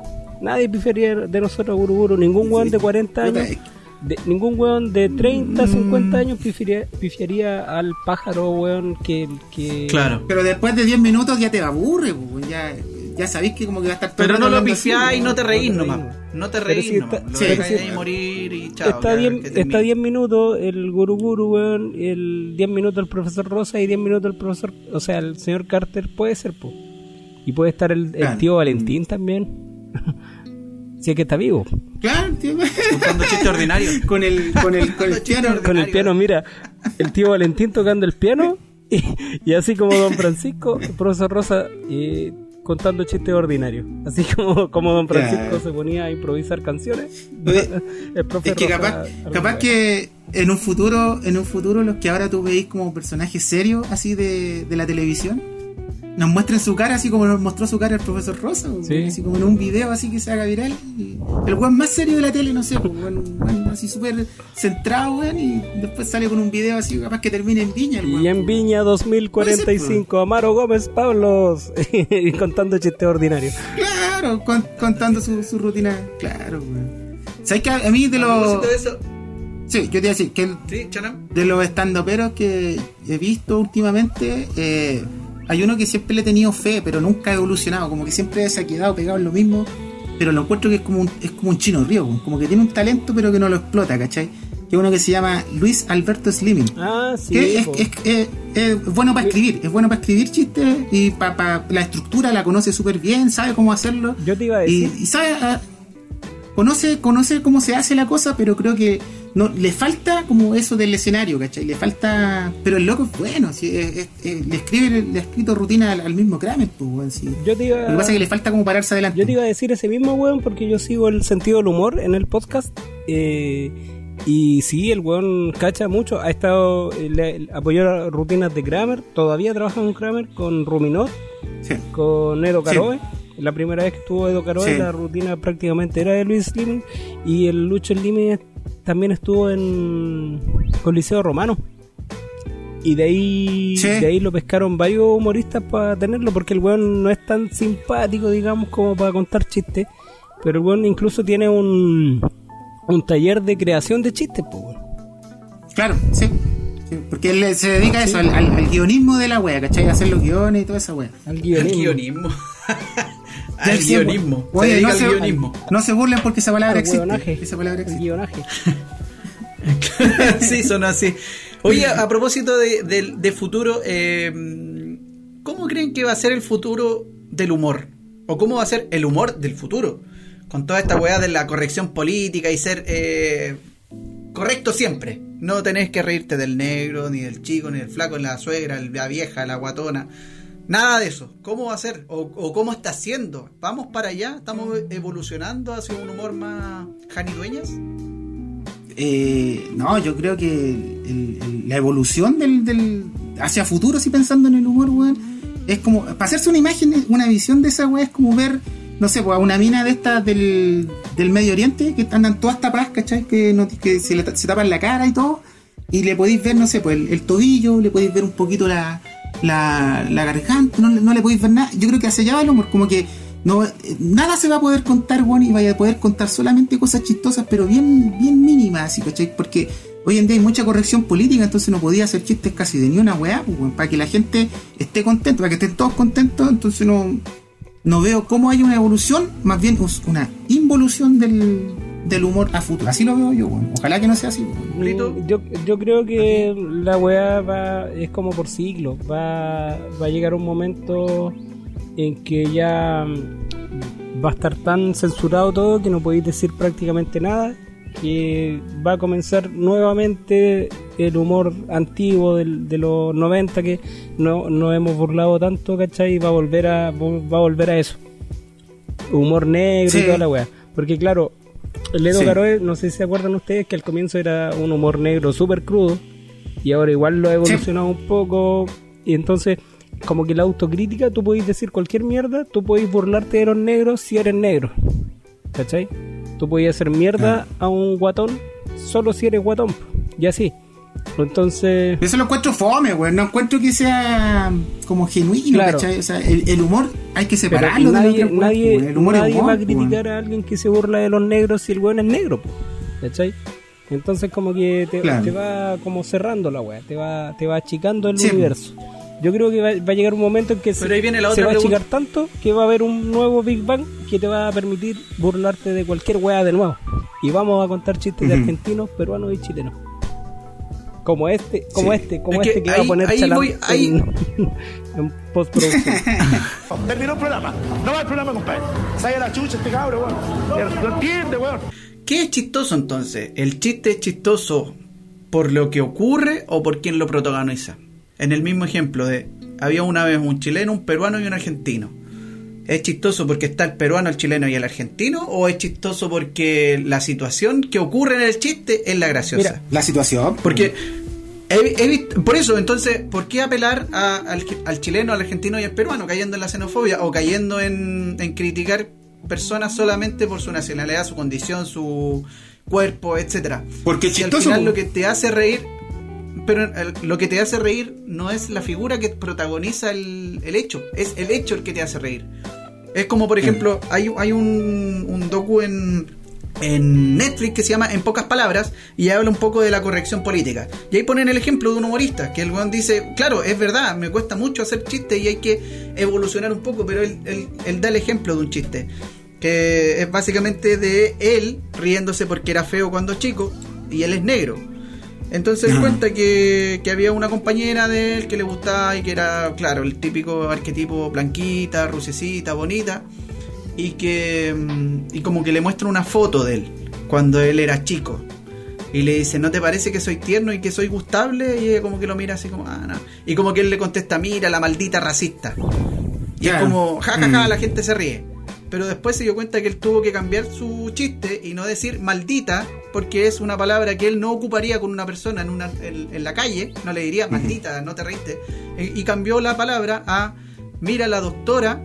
Nadie pifiaría de nosotros a Guru Guru. Ningún weón de 40 Puta, años, de, ningún weón de 30, Mm. 50 años pifiaría, pifiaría al pájaro, weón, que... que Claro. Pero después de 10 minutos ya te aburre, weón, ya, ya sabéis que como que va a estar todo Pero no lo pifiáis y no te reís no te nomás. reís. No te reís si nomás. Lo sí, dejáis sí. ahí morir y chao. está que- 10 que está termine. 10 minutos el guru guru, weón, el 10 minutos el profesor Rosa y 10 minutos el profesor, o sea, el señor Carter puede ser, po. Y puede estar el, el Claro. tío Valentín también. Si es que está vivo. Claro, tío. Contando chistes ordinarios. (laughs) con el, con el, con el piano. Con el piano, mira, el tío Valentín tocando el piano y, y así como Don Francisco, el profesor Rosa eh, contando chistes ordinarios. Así como, como Don Francisco Claro. se ponía a improvisar canciones. Oye, (laughs) el profe Es que Rosa capaz, capaz que en un futuro, en un futuro los que ahora tú veis como personajes serios así de, de la televisión, nos muestren su cara así como nos mostró su cara el profesor Rosa, Sí. así como en un video así que se haga viral. y el weón más serio de la tele, no sé, pues, weón, weón así súper centrado, weón, y después sale con un video así capaz que termine en Viña el weón. Y en Viña 2045, Amaro Gómez Pablos (laughs) y contando chistes ordinarios. Claro, con- contando su, su rutina, claro, weón. ¿Sabes que a, a mí de A los... Sí, yo te iba a decir que el- sí, de los estandoperos que he visto últimamente, eh, hay uno que siempre le he tenido fe, pero nunca ha evolucionado, como que siempre se ha quedado pegado en lo mismo, pero lo encuentro que es como un, es como un chino río, como que tiene un talento pero que no lo explota, ¿cachai? Que es uno que se llama Luis Alberto Slimming. Ah, sí. que es, po. es- es- es bueno para escribir, es bueno para escribir chistes y para la estructura la conoce súper bien, sabe cómo hacerlo. Yo te iba a Y, decir. y sabe, ah, conoce, conoce cómo se hace la cosa, pero creo que no le falta como eso del escenario, ¿cachai? Le falta. Pero el loco es bueno, sí, es- es- es- le escribe, le ha escrito rutina al, al mismo Kramer, pues, weón, sí. Yo te iba, Lo que pasa es que le falta como pararse adelante. yo te iba a decir ese mismo weón porque yo sigo el sentido del humor en el podcast. eh, y sí, el weón cacha mucho. Ha estado. eh, le- apoyó las rutinas de Kramer. Todavía trabaja con Kramer, con Ruminot, Sí. con Edo Sí. La primera vez que estuvo Edo Caroe, Sí. la rutina prácticamente era de Luis Slimming. Y el Lucho Slimming también estuvo en con Liceo Romano. Y de ahí, Sí. de ahí lo pescaron varios humoristas para tenerlo, porque el weón no es tan simpático, digamos, como para contar chistes. Pero el weón incluso tiene un, un taller de creación de chistes, pues, weón. Claro, sí. Porque él se dedica a eso, al, al- al guionismo de la wea, ¿cachai? A hacer los guiones y toda esa wea. Al Al guionismo. (laughs) Al guionismo. Se Oye, dedica no se, guionismo. no se burlen porque esa palabra existe. hueonaje. Esa palabra Al existe. guionaje. (laughs) sí, son así. (laughs) Oye, a propósito de, de- de futuro, eh, ¿cómo creen que va a ser el futuro del humor? ¿O cómo va a ser el humor del futuro? Con toda esta weá de la corrección política y ser eh, correcto siempre. No tenés que reírte del negro, ni del chico, ni del flaco, ni la suegra, la vieja, la guatona. Nada de eso. ¿Cómo va a ser? ¿O, o cómo está siendo? ¿Vamos para allá? ¿Estamos evolucionando hacia un humor más janidueñas? Eh, no, yo creo que el- la evolución del, del hacia futuro, si pensando en el humor, weón, es como, para hacerse una imagen, una visión de esa weá, es como ver, no sé, pues a una mina de estas del, del Medio Oriente, que andan todas tapadas, ¿cachai? Que, no- que se, le se tapan la cara y todo, y le podéis ver, no sé, pues el, el tobillo, le podéis ver un poquito la, la, la garganta, no, no le podéis ver nada. Yo creo que hacia allá va el humor, como que no, eh, nada se va a poder contar, bueno, y vaya a poder contar solamente cosas chistosas, pero bien, bien mínimas, así, ¿cachai? Porque hoy en día hay mucha corrección política, entonces no podía hacer chistes casi de ni una weá, pues, para que la gente esté contenta, para que estén todos contentos, entonces no, no veo cómo hay una evolución, más bien una involución del, del humor a futuro. Así lo veo yo, weón. Ojalá que no sea así. Mm, Yo, yo creo que la weá va, es como por siglo. Va, va a llegar un momento en que ya mm, va a estar tan censurado todo que no podéis decir prácticamente nada. Que va a comenzar nuevamente el humor antiguo del- de los 90 que no nos hemos burlado tanto, ¿cachai? Va a volver a, va a volver a eso. Humor negro Sí. y toda la weá. Porque claro, el Edo Sí. Caroe, no sé si se acuerdan ustedes que al comienzo era un humor negro súper crudo y ahora igual lo ha evolucionado un poco y entonces como que la autocrítica, tú podéis decir cualquier mierda, tú podéis burlarte de los negros si eres negro, ¿cachai? Tú podías hacer mierda a un guatón solo si eres guatón, y así. Entonces, Eso lo encuentro fome, weón. No encuentro que sea como genuino, Claro. ¿cachai? O sea, el, el humor hay que separarlo de nadie. El humor es humor, va a criticar a alguien que se burla de los negros si el weón es negro, po, ¿cachai? Entonces como que te, Claro. te va como cerrando la weá, te va, te va achicando el Sí. universo. Yo creo que va, va a llegar un momento en que se, Pero ahí viene la se otra va a achicar tanto que va a haber un nuevo Big Bang que te va a permitir burlarte de cualquier weá de nuevo. Y vamos a contar chistes de argentinos, peruanos y chilenos. Como este, como Sí. este, como Es este que ahí- a poner ahí Chalán voy- ahí- en, (laughs) en postproducción. (laughs) Terminó el programa. No va el programa, compadre. Sale la chucha este cabro, weón. Lo entiende, weón. ¿Qué es chistoso entonces? ¿El chiste es chistoso por lo que ocurre o por quien lo protagoniza? En el mismo ejemplo de, había una vez un chileno, un peruano y un argentino. ¿Es chistoso porque está el peruano, el chileno y el argentino? ¿O es chistoso porque la situación que ocurre en el chiste es la graciosa? Mira, La situación. Porque he, he visto, por eso, entonces, ¿por qué apelar a- al, al chileno, al argentino y al peruano, cayendo en la xenofobia o cayendo en, en criticar personas solamente por su nacionalidad, su condición, su cuerpo, etcétera? Porque Si al chistoso, final po. lo que te hace reír, pero el- lo que te hace reír no es la figura que protagoniza el, el hecho, es el hecho el que te hace reír. Es como, por ejemplo, hay, hay un, un docu en, en Netflix que se llama En pocas palabras y habla un poco de la corrección política. Y ahí ponen el ejemplo de un humorista, que el weón dice, claro, es verdad, me cuesta mucho hacer chistes y hay que evolucionar un poco, pero él, él- él da el ejemplo de un chiste. Que es básicamente de él riéndose porque era feo cuando chico y él es negro. Entonces Ajá. cuenta que, que había una compañera de él que le gustaba y que era, claro, el típico arquetipo blanquita, rusecita, bonita. Y que. mm, Y como que le muestra una foto de él cuando él era chico. Y le dice, ¿no te parece que soy tierno y que soy gustable? Y ella como que lo mira así como, ah, no. Y como que él le contesta, mira, la maldita racista. Y es como, ja, ja, ja, Mm. la gente se ríe. Pero después se dio cuenta que él tuvo que cambiar su chiste y no decir maldita, porque es una palabra que él no ocuparía con una persona en, una, en, en la calle, no le diría maldita, no te reíste. Y, y cambió la palabra a mira la doctora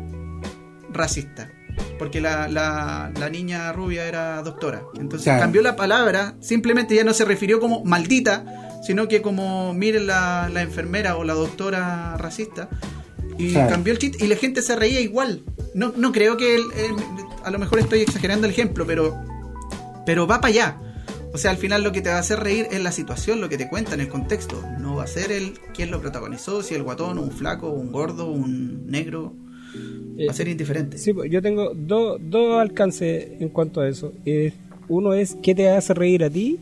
racista. Porque la, la, la niña rubia era doctora. Entonces Claro. cambió la palabra, simplemente ya no se refirió como maldita, sino que como mire la, la enfermera o la doctora racista. Y Claro. cambió el chiste y la gente se reía igual. No, no creo que él- a lo mejor estoy exagerando el ejemplo, pero, pero va para allá. O sea, al final lo que te va a hacer reír es la situación, lo que te cuenta en el contexto. No va a ser el quién lo protagonizó, si el guatón, un flaco, un gordo, un negro. Va a ser indiferente. Sí, pues, yo tengo dos dos alcances en cuanto a eso. Eh, uno es qué te hace reír a ti,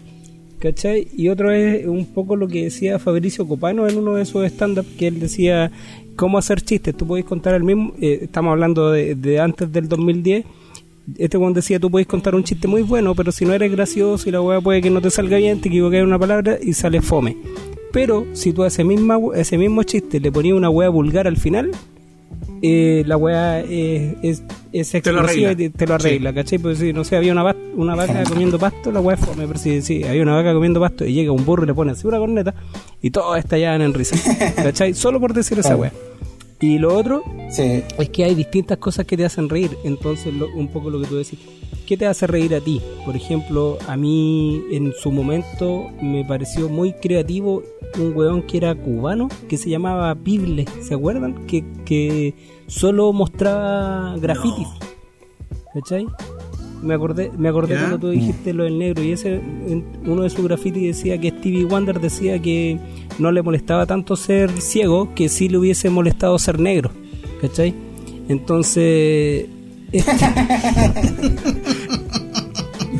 ¿cachai? Y otro es un poco lo que decía Fabricio Copano en uno de sus stand-up, que él decía cómo hacer chistes. Tú podés contar el mismo, eh, estamos hablando de, de antes del 2010. Este Juan decía, tú puedes contar un chiste muy bueno, pero si no eres gracioso y la weá puede que no te salga bien, te equivocas en una palabra y sale fome. Pero si tú a ese, misma, ese mismo chiste le ponías una weá vulgar al final, eh, la weá es, es, explosiva y te, te lo arregla, ¿cachai? Porque si no sé, había una, va- una vaca (laughs) comiendo pasto, la weá fome, pero si, si había una vaca comiendo pasto y llega un burro y le pone así una corneta y todos estallaban en risa, (laughs) ¿cachai? Solo por decir esa Claro. weá. Y lo otro Sí. es que hay distintas cosas que te hacen reír. Entonces, lo- un poco lo que tú decís. ¿Qué te hace reír a ti? Por ejemplo, a mí en su momento me pareció muy creativo un weón que era cubano que se llamaba Pible. ¿Se acuerdan? Que, que solo mostraba grafitis. ¿Cachai? Me acordé, me acordé ¿Ya? cuando tú dijiste lo del negro y ese uno de sus grafitis decía que Stevie Wonder decía que no le molestaba tanto ser ciego que sí le hubiese molestado ser negro, ¿cachai? Entonces este- (laughs)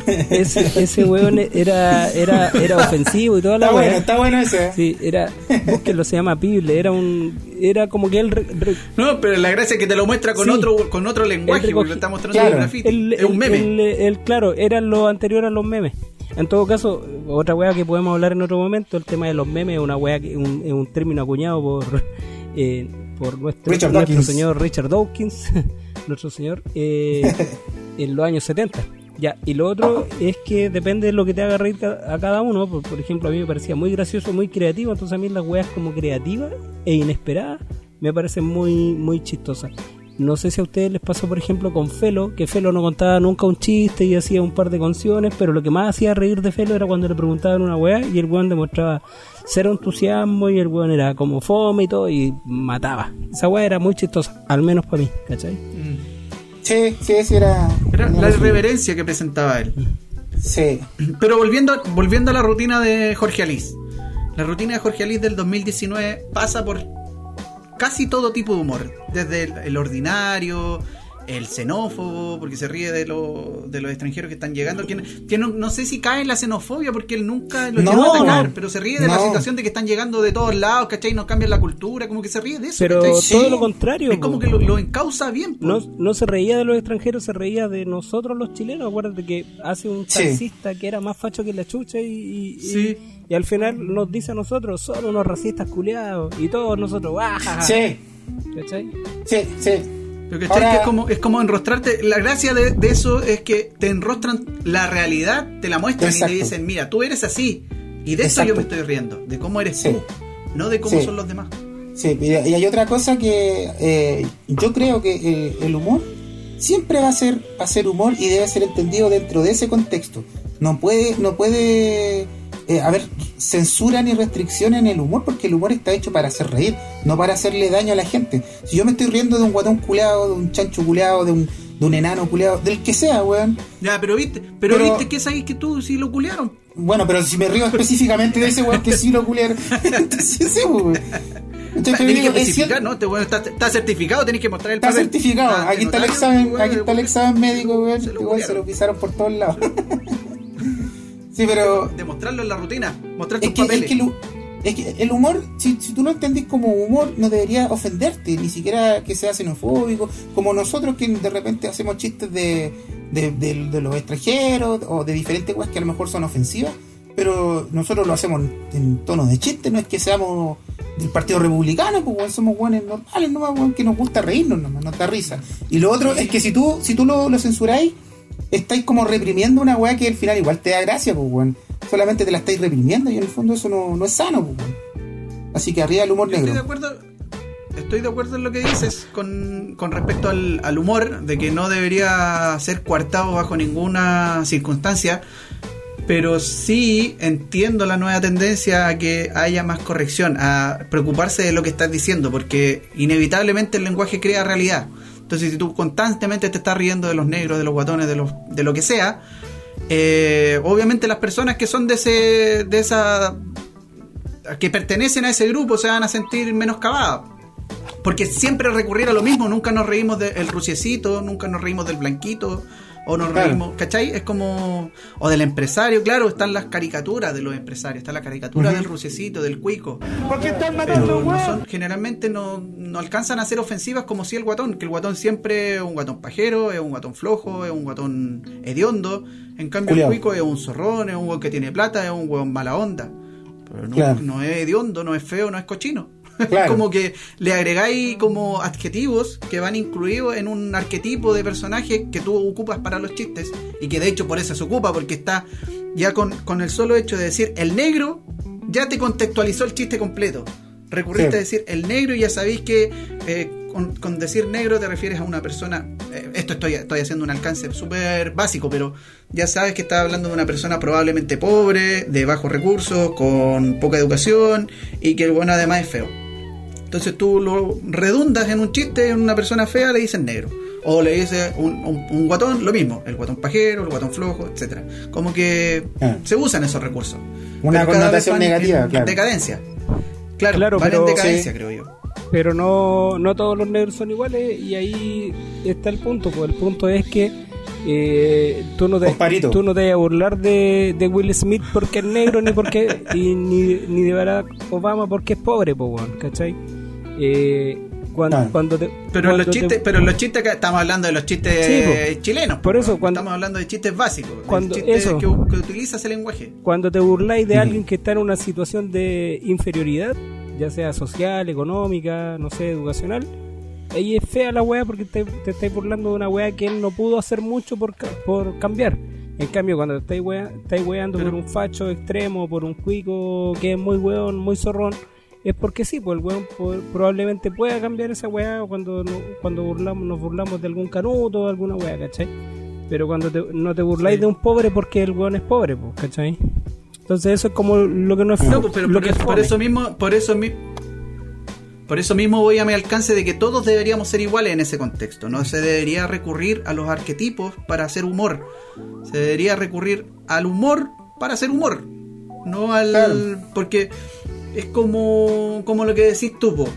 (laughs) ese, ese weón era, era, era ofensivo y toda la Está bueno, está bueno ese. Sí, era, búsquenlo, se llama Pible, era un, era como que él re- re- No, pero la gracia es que te lo muestra con Sí. otro con otro lenguaje, porque lo está mostrando Claro. en graffiti. el, es un meme. el- el- claro, era lo anterior a los memes. En todo caso, otra weá que podemos hablar en otro momento, el tema de los memes es una weá que un, es un término acuñado por (laughs) eh, por nuestro, Richard nuestro señor Richard Dawkins, (laughs) nuestro señor, eh, en los años 70. Ya, y lo otro es que depende de lo que te haga reír a cada uno. Por, por ejemplo, a mí me parecía muy gracioso, muy creativo. Entonces, a mí las weas como creativas e inesperadas me parecen muy, muy chistosas. No sé si a ustedes les pasó, por ejemplo, con Felo, que Felo no contaba nunca un chiste y hacía un par de canciones, pero lo que más hacía reír de Felo era cuando le preguntaban una weá y el weón demostraba cero entusiasmo y el weón era como fome y todo y mataba. Esa weá era muy chistosa, al menos para mí, ¿cachai? Sí, sí, sí, era. Era la irreverencia que presentaba él. Sí. (clears throat) Pero volviendo, volviendo a la rutina de Jorge Alice. La rutina de Jorge Alice del 2019 pasa por casi todo tipo de humor, desde el, el ordinario, el xenófobo, porque se ríe de, lo- de los extranjeros que están llegando, que, que no, no sé si cae en la xenofobia, porque él nunca lo No, llegó a atacar, pero se ríe de la situación de que están llegando de todos lados, ¿cachai? Nos cambian la cultura, como que se ríe de eso, Pero ¿cachai? todo lo contrario. Es como que lo, lo encausa bien. No, no se reía de los extranjeros, se reía de nosotros los chilenos. Acuérdate que hace un Sí. taxista que era más facho que la chucha y, y, Sí. y al final nos dice a nosotros, son unos racistas culiados. Y todos nosotros, ¡guajaja! Sí, ¿Cachai? sí, sí. Pero, ¿cachai? Ahora- Que es como, es como enrostrarte. La gracia de, de eso es que te enrostran la realidad, te la muestran y Exacto. te dicen, mira, tú eres así. Y de eso yo me estoy riendo, de cómo eres Sí. tú, no de cómo Sí. son los demás. Sí, y y hay otra cosa que eh, yo creo que eh, el humor siempre va a ser, va a ser humor y debe ser entendido dentro de ese contexto. No puede, no puede eh, haber censura ni restricción en el humor porque el humor está hecho para hacer reír, no para hacerle daño a la gente. Si yo me estoy riendo de un guatón culeado, de un chancho culeado, de un, de un enano culeado, del que sea, weón. Ya, pero viste, pero, Pero- viste que sabéis que tú sí lo culearon. Bueno, pero si me río (laughs) específicamente de ese weón que sí lo culearon, (laughs) entonces sí, weón. Entonces, Tenés que digo, especificar, ¿no? Este weón está, está certificado, tenés que mostrar el Está papel. certificado. Ah, aquí te está el examen, aquí está el examen médico, weón. Se lo se lo pisaron por todos lados. Sí, pero Demostrarlo en la rutina, mostrar es tus es, que es que el humor, si, si tú lo entendís como humor, no debería ofenderte, ni siquiera que sea xenofóbico, como nosotros que de repente hacemos chistes de, de, de- de los extranjeros o de diferentes cosas que a lo mejor son ofensivas, pero nosotros lo hacemos en, tono de chiste, no es que seamos del Partido Republicano, pues somos buenos normales, nomás, que nos gusta reírnos, nomás, nos da risa. Y lo otro es que si tú, si tú lo, lo censuráis, estáis como reprimiendo una weá que al final igual te da gracia, pues weón. Solamente te la estáis reprimiendo y en el fondo eso no, no es sano, pues weón. Así que arriba el humor Yo estoy de negro. acuerdo. Estoy de acuerdo en lo que dices con, con respecto al, al humor, de que no debería ser coartado bajo ninguna circunstancia, pero sí entiendo la nueva tendencia a que haya más corrección, a preocuparse de lo que estás diciendo, porque inevitablemente el lenguaje crea realidad. Entonces, si tú constantemente te estás riendo de los negros, de los guatones, de, los, de lo que sea, eh, obviamente las personas que son de ese de esa que pertenecen a ese grupo se van a sentir menoscabadas. Porque siempre recurrir a lo mismo, nunca nos reímos del rusiecito, nunca nos reímos del blanquito, o nos Claro. reímos, ¿cachai? Es como. O del empresario, claro, están las caricaturas de los empresarios, está la caricatura del rusiecito, del cuico. ¿Por qué están matando, no son, generalmente no, no alcanzan a ser ofensivas como si el guatón, que el guatón siempre es un guatón pajero, es un guatón flojo, es un guatón hediondo. En cambio, Culeado. el cuico es un zorrón, es un hueón que tiene plata, es un hueón mala onda. Pero no, Claro. no es hediondo, no es feo, no es cochino. (laughs) Claro. como que le agregáis como adjetivos que van incluidos en un arquetipo de personaje que tú ocupas para los chistes y que de hecho por eso se ocupa porque está ya con, con el solo hecho de decir el negro ya te contextualizó el chiste completo. Recurriste Sí. a decir el negro y ya sabéis que eh, con, con decir negro te refieres a una persona. eh, esto estoy, estoy haciendo un alcance súper básico, pero ya sabes que estás hablando de una persona probablemente pobre, de bajos recursos, con poca educación y que el bueno además es feo. Entonces tú lo redundas en un chiste, en una persona fea le dices negro. O le dices un, un- un guatón, lo mismo, el guatón pajero, el guatón flojo, etcétera Como que Ah. se usan esos recursos. Una Pero connotación en- negativa, en claro. Decadencia. Claro, Claro, van pero- en decadencia, Sí. creo yo. Pero no, no todos los negros son iguales y ahí está el punto. Pues el punto es que eh, tú, no te, Comparito. tú no te vas a burlar de, de Will Smith porque es negro ni porque y ni, ni de Barack Obama porque es pobre, pues, weón, ¿cachai? Eh, cuando, Claro. cuando te, Pero en cuando los te- chistes, pero en los chistes acá estamos hablando de los chistes Sí, po. chilenos. Por po, eso, cuando- estamos hablando de chistes básicos, Cuando- chistes eso. que, que utiliza ese lenguaje. cuando te burláis de alguien que está en una situación de inferioridad, ya sea social, económica, no sé, educacional, ahí es fea la weá porque te, te estáis burlando de una weá que él no pudo hacer mucho por, ca- por cambiar. En cambio, cuando estáis, wea, estáis weando Pero- por un facho extremo, por un cuico que es muy weón, muy zorrón, es porque sí, pues el weón probablemente pueda cambiar esa weá cuando, no- cuando burlamos, nos burlamos de algún canuto o alguna weá, ¿cachai? Pero cuando te- no te burláis Sí. de un pobre porque el weón es pobre, pues, ¿cachai? Entonces eso es como lo que no es No, pues, pero lo por, que es por fome. eso mismo, por eso mi- por eso mismo voy a mi alcance de que todos deberíamos ser iguales en ese contexto. No se debería recurrir a los arquetipos para hacer humor. Se debería recurrir al humor para hacer humor. No al. Claro. Porque es como, como lo que decís tú, po.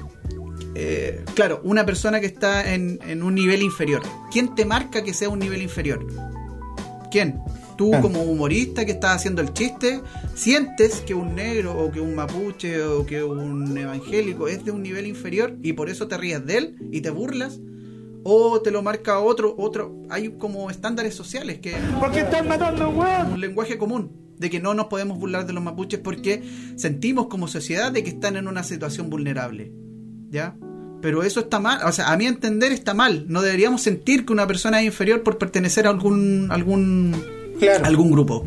eh, claro, una persona que está en, en un nivel inferior. ¿Quién te marca que sea un nivel inferior? ¿Quién? Tú Claro. como humorista que estás haciendo el chiste, sientes que un negro o que un mapuche o que un evangélico es de un nivel inferior y por eso te ríes de él y te burlas o te lo marca otro otro hay como estándares sociales que ¿Por qué están matando a un weón? un lenguaje común de que no nos podemos burlar de los mapuches porque sentimos como sociedad de que están en una situación vulnerable. ¿Ya? Pero eso está mal, o sea, a mi entender está mal. No deberíamos sentir que una persona es inferior por pertenecer a algún algún Claro. algún grupo.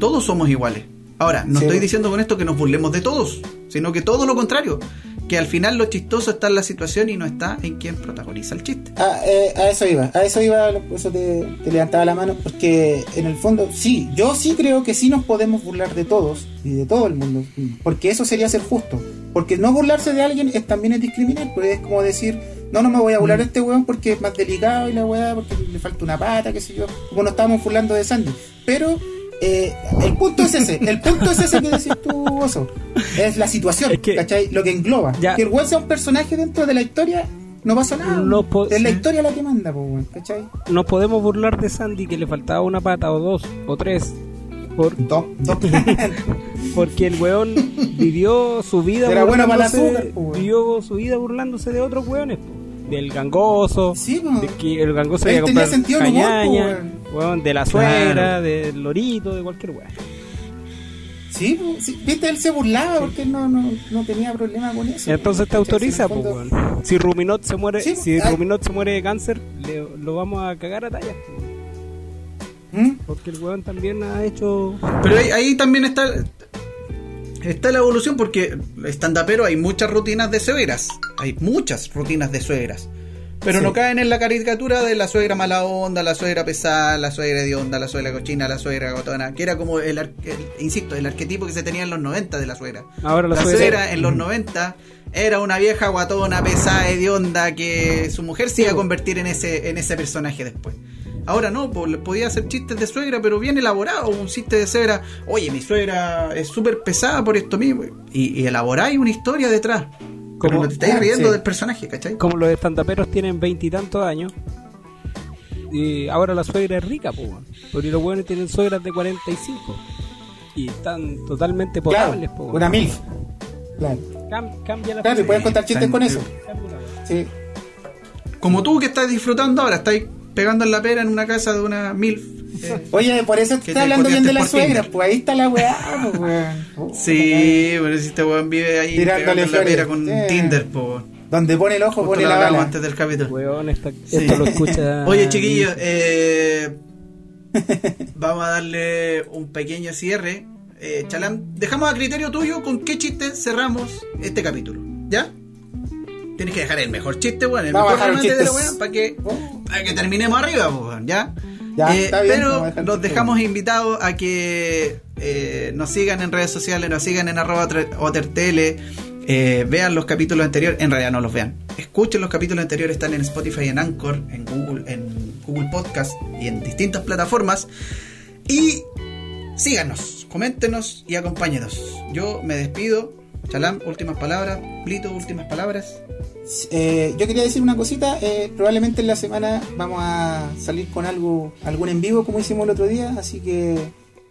Todos somos iguales. Ahora, no Sí. estoy diciendo con esto que nos burlemos de todos, sino que todo lo contrario, que al final lo chistoso está en la situación y no está en quien protagoniza el chiste. Ah, eh, a eso iba, a eso iba, por eso te, te levantaba la mano, porque en el fondo, sí, yo sí creo que sí nos podemos burlar de todos y de todo el mundo, porque eso sería ser justo, porque no burlarse de alguien es también es discriminar, pues es como decir, no, no me voy a burlar de este weón porque es más delicado y la weá, porque le falta una pata, qué sé yo, como nos estábamos burlando de Sandy, pero eh, el punto es ese, el punto es ese que decís tú, Oso, es la situación, Es que- ¿cachai? Lo que engloba, Ya. que el weón sea un personaje dentro de la historia. No pasa nada. No es la historia la que manda, weón, ¿cachai? Nos podemos burlar de Sandy que le faltaba una pata o dos o tres. Por, Dos, dos. (laughs) porque el weón vivió su vida Era bueno para el burlándose- azúcar, po, weón. vivió su vida burlándose de otros weones, po. Del gangoso, Sí, de que el gangoso tenía comprar sentido humor, cañaña, weón. weón, de la Claro. suegra, del lorito, de cualquier weón. Sí, po, sí, viste, él se burlaba porque él no, no, no tenía problema con eso. Entonces te autoriza, en weón. Si Ruminot se muere, Sí, si ah. Ruminot se muere de cáncer, le- lo vamos a cagar a tallas, weón. ¿Mm? porque el weón también ha hecho Pero ahí, ahí también está está la evolución porque estandapero hay muchas rutinas de suegras, hay muchas rutinas de suegras. Pero Sí. no caen en la caricatura de la suegra mala onda, la suegra pesada, la suegra de onda, la suegra cochina, la suegra gotona, que era como el, insisto, el arquetipo que se tenía en los 90 de la suegra. Ahora la la suegra- suegra en los 90 era una vieja guatona, pesada, hedionda, que su mujer se iba a convertir en ese, en ese personaje después. Ahora no, podía hacer chistes de suegra, pero bien elaborado. Un chiste de suegra, oye, mi suegra es súper pesada por esto mismo. Y, y elaboráis una historia detrás. Como no te estáis Ah, riendo sí. del personaje, ¿cachai? como los estandaperos tienen veintitantos años y ahora la suegra es rica, po, weón. porque los buenos tienen suegras de 45 y están totalmente potables, po, Claro, una mil. Claro, Cam- cambia la claro y pueden contar chistes con eso. Sí. Como tú que estás disfrutando ahora, estáis pegando en la pera en una casa de una mil. Oye, por eso Que está te hablando bien de suegras, Tinder. pues ahí está la weá, pues, weón. (laughs) Sí, pero si este weón vive ahí Tirándole pegando en la pera con. Tinder, po. Donde pone el ojo, Justo pone la bala. antes del capítulo. Weón, esta- Sí. esto lo escucha (laughs) Oye, chiquillos, eh, (laughs) vamos a darle un pequeño cierre. Eh, Chalán, dejamos a criterio tuyo con qué chiste cerramos este capítulo. ¿Ya? Tienes que dejar el mejor chiste, weón, el Vamos mejor remate de la weón, para que, para que terminemos arriba, weón, ¿ya? Ya, Eh, está bien, pero dejar los dejamos invitados a que eh, nos sigan en redes sociales, nos sigan en arroba otertele, eh, vean los capítulos anteriores, en realidad no los vean, escuchen los capítulos anteriores, están en Spotify, en Anchor, en Google, en Google Podcast y en distintas plataformas. Y síganos, coméntenos y acompáñenos. Yo me despido. Chalam, últimas palabras. Plito, últimas palabras. Eh, yo quería decir una cosita. eh, probablemente en la semana vamos a salir con algo, algún en vivo como hicimos el otro día. Así que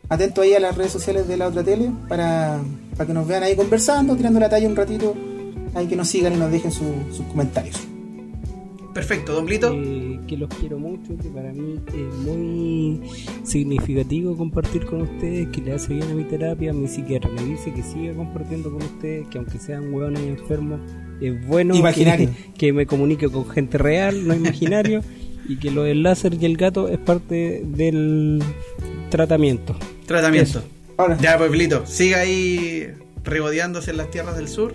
atento ahí a las redes sociales de la otra tele para, para que nos vean ahí conversando, tirando la talla un ratito. Ahí que nos sigan y nos dejen su- sus comentarios. Perfecto, don Plito. Eh, que los quiero mucho, que para mí es muy significativo compartir con ustedes, que le hace bien a mi terapia. Mi psiquiatra me dice que siga compartiendo con ustedes, que aunque sean hueones enfermos, es bueno que, que me comunique con gente real, no (laughs) imaginario, y que lo del láser y el gato es parte del tratamiento. Tratamiento. Ahora, Ya, pues, Plito, siga ahí regodeándose en las tierras del sur.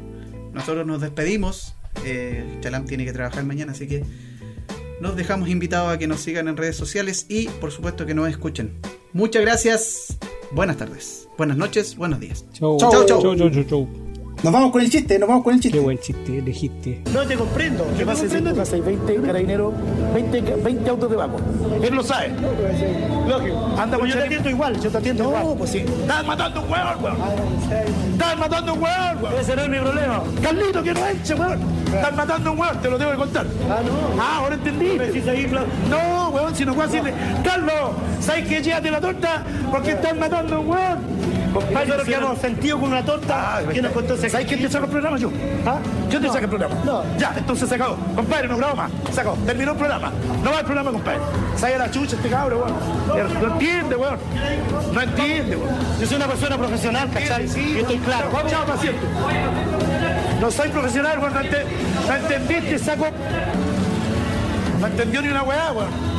Nosotros nos despedimos. Eh, Chalam tiene que trabajar mañana, así que nos dejamos invitados a que nos sigan en redes sociales y, por supuesto, que nos escuchen. Muchas gracias. Buenas tardes. Buenas noches. Buenos días. Chau, Chau, chau. chau, chau, chau. Nos vamos con el chiste, nos vamos con el Qué chiste. buen chiste elegiste. No te comprendo. ¿Qué pasa si casa hay 20 carabineros, 20, 20 autos de vago? Él lo sabe. Lógico. Anda, pues yo te atiendo igual, yo te atiendo igual. No, pues sí. Estás matando un hueón, weón. Estás matando un hueón, weón. Ese no es mi problema. Carlito, que no eche, weón. Estás matando un hueón, te lo tengo que contar. Ah, no. Ah, ahora entendí. No, weón, si no puedo decirle, Carlos, ¿sabes que llévate la torta? Porque estás matando un hueón. Compadre, pero que hemos sentido con una torta que nos contó ese ¿Sabes quién te saca el programa yo? ¿Ah? ¿Quién te saca el programa? No. Ya, entonces se acabó. Compadre, no grabo más. Se acabó. Terminó el programa. No va el programa, compadre. Sale la chucha este cabro, weón. No entiende, weón. No entiende, weón. Yo soy una persona profesional, ¿cachai? Sí, Yo estoy claro. Chao, paciente. No soy profesional, weón. No entendiste, saco. No entendió ni una weá, weón.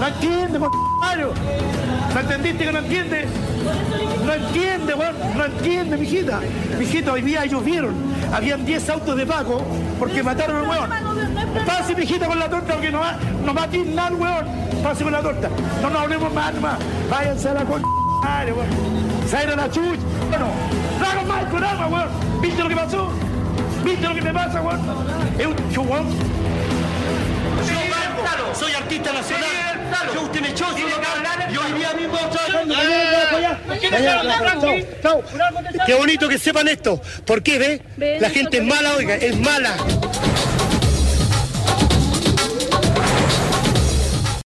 No entiende, weón. Mario. ¿No entendiste que no entiende? No entiende, weón. No entiende, mijita. Mijita, hoy día ellos vieron. Habían 10 autos de Paco porque mataron al weón. Pase, mijita, con la torta porque no va, no va a tirar weón. Pase con la torta. No nos hablemos más, nomás. Váyanse a la con weón. Se a la chucha. Bueno, no hagan más el programa, weón. ¿Viste lo que pasó? ¿Viste lo que me pasa, weón? Es un Soy artista nacional. Yo usted me echó, yo no Yo hoy día mismo Qué bonito que sepan esto. ¿Por qué, ve? La gente es mala, oiga, es mala.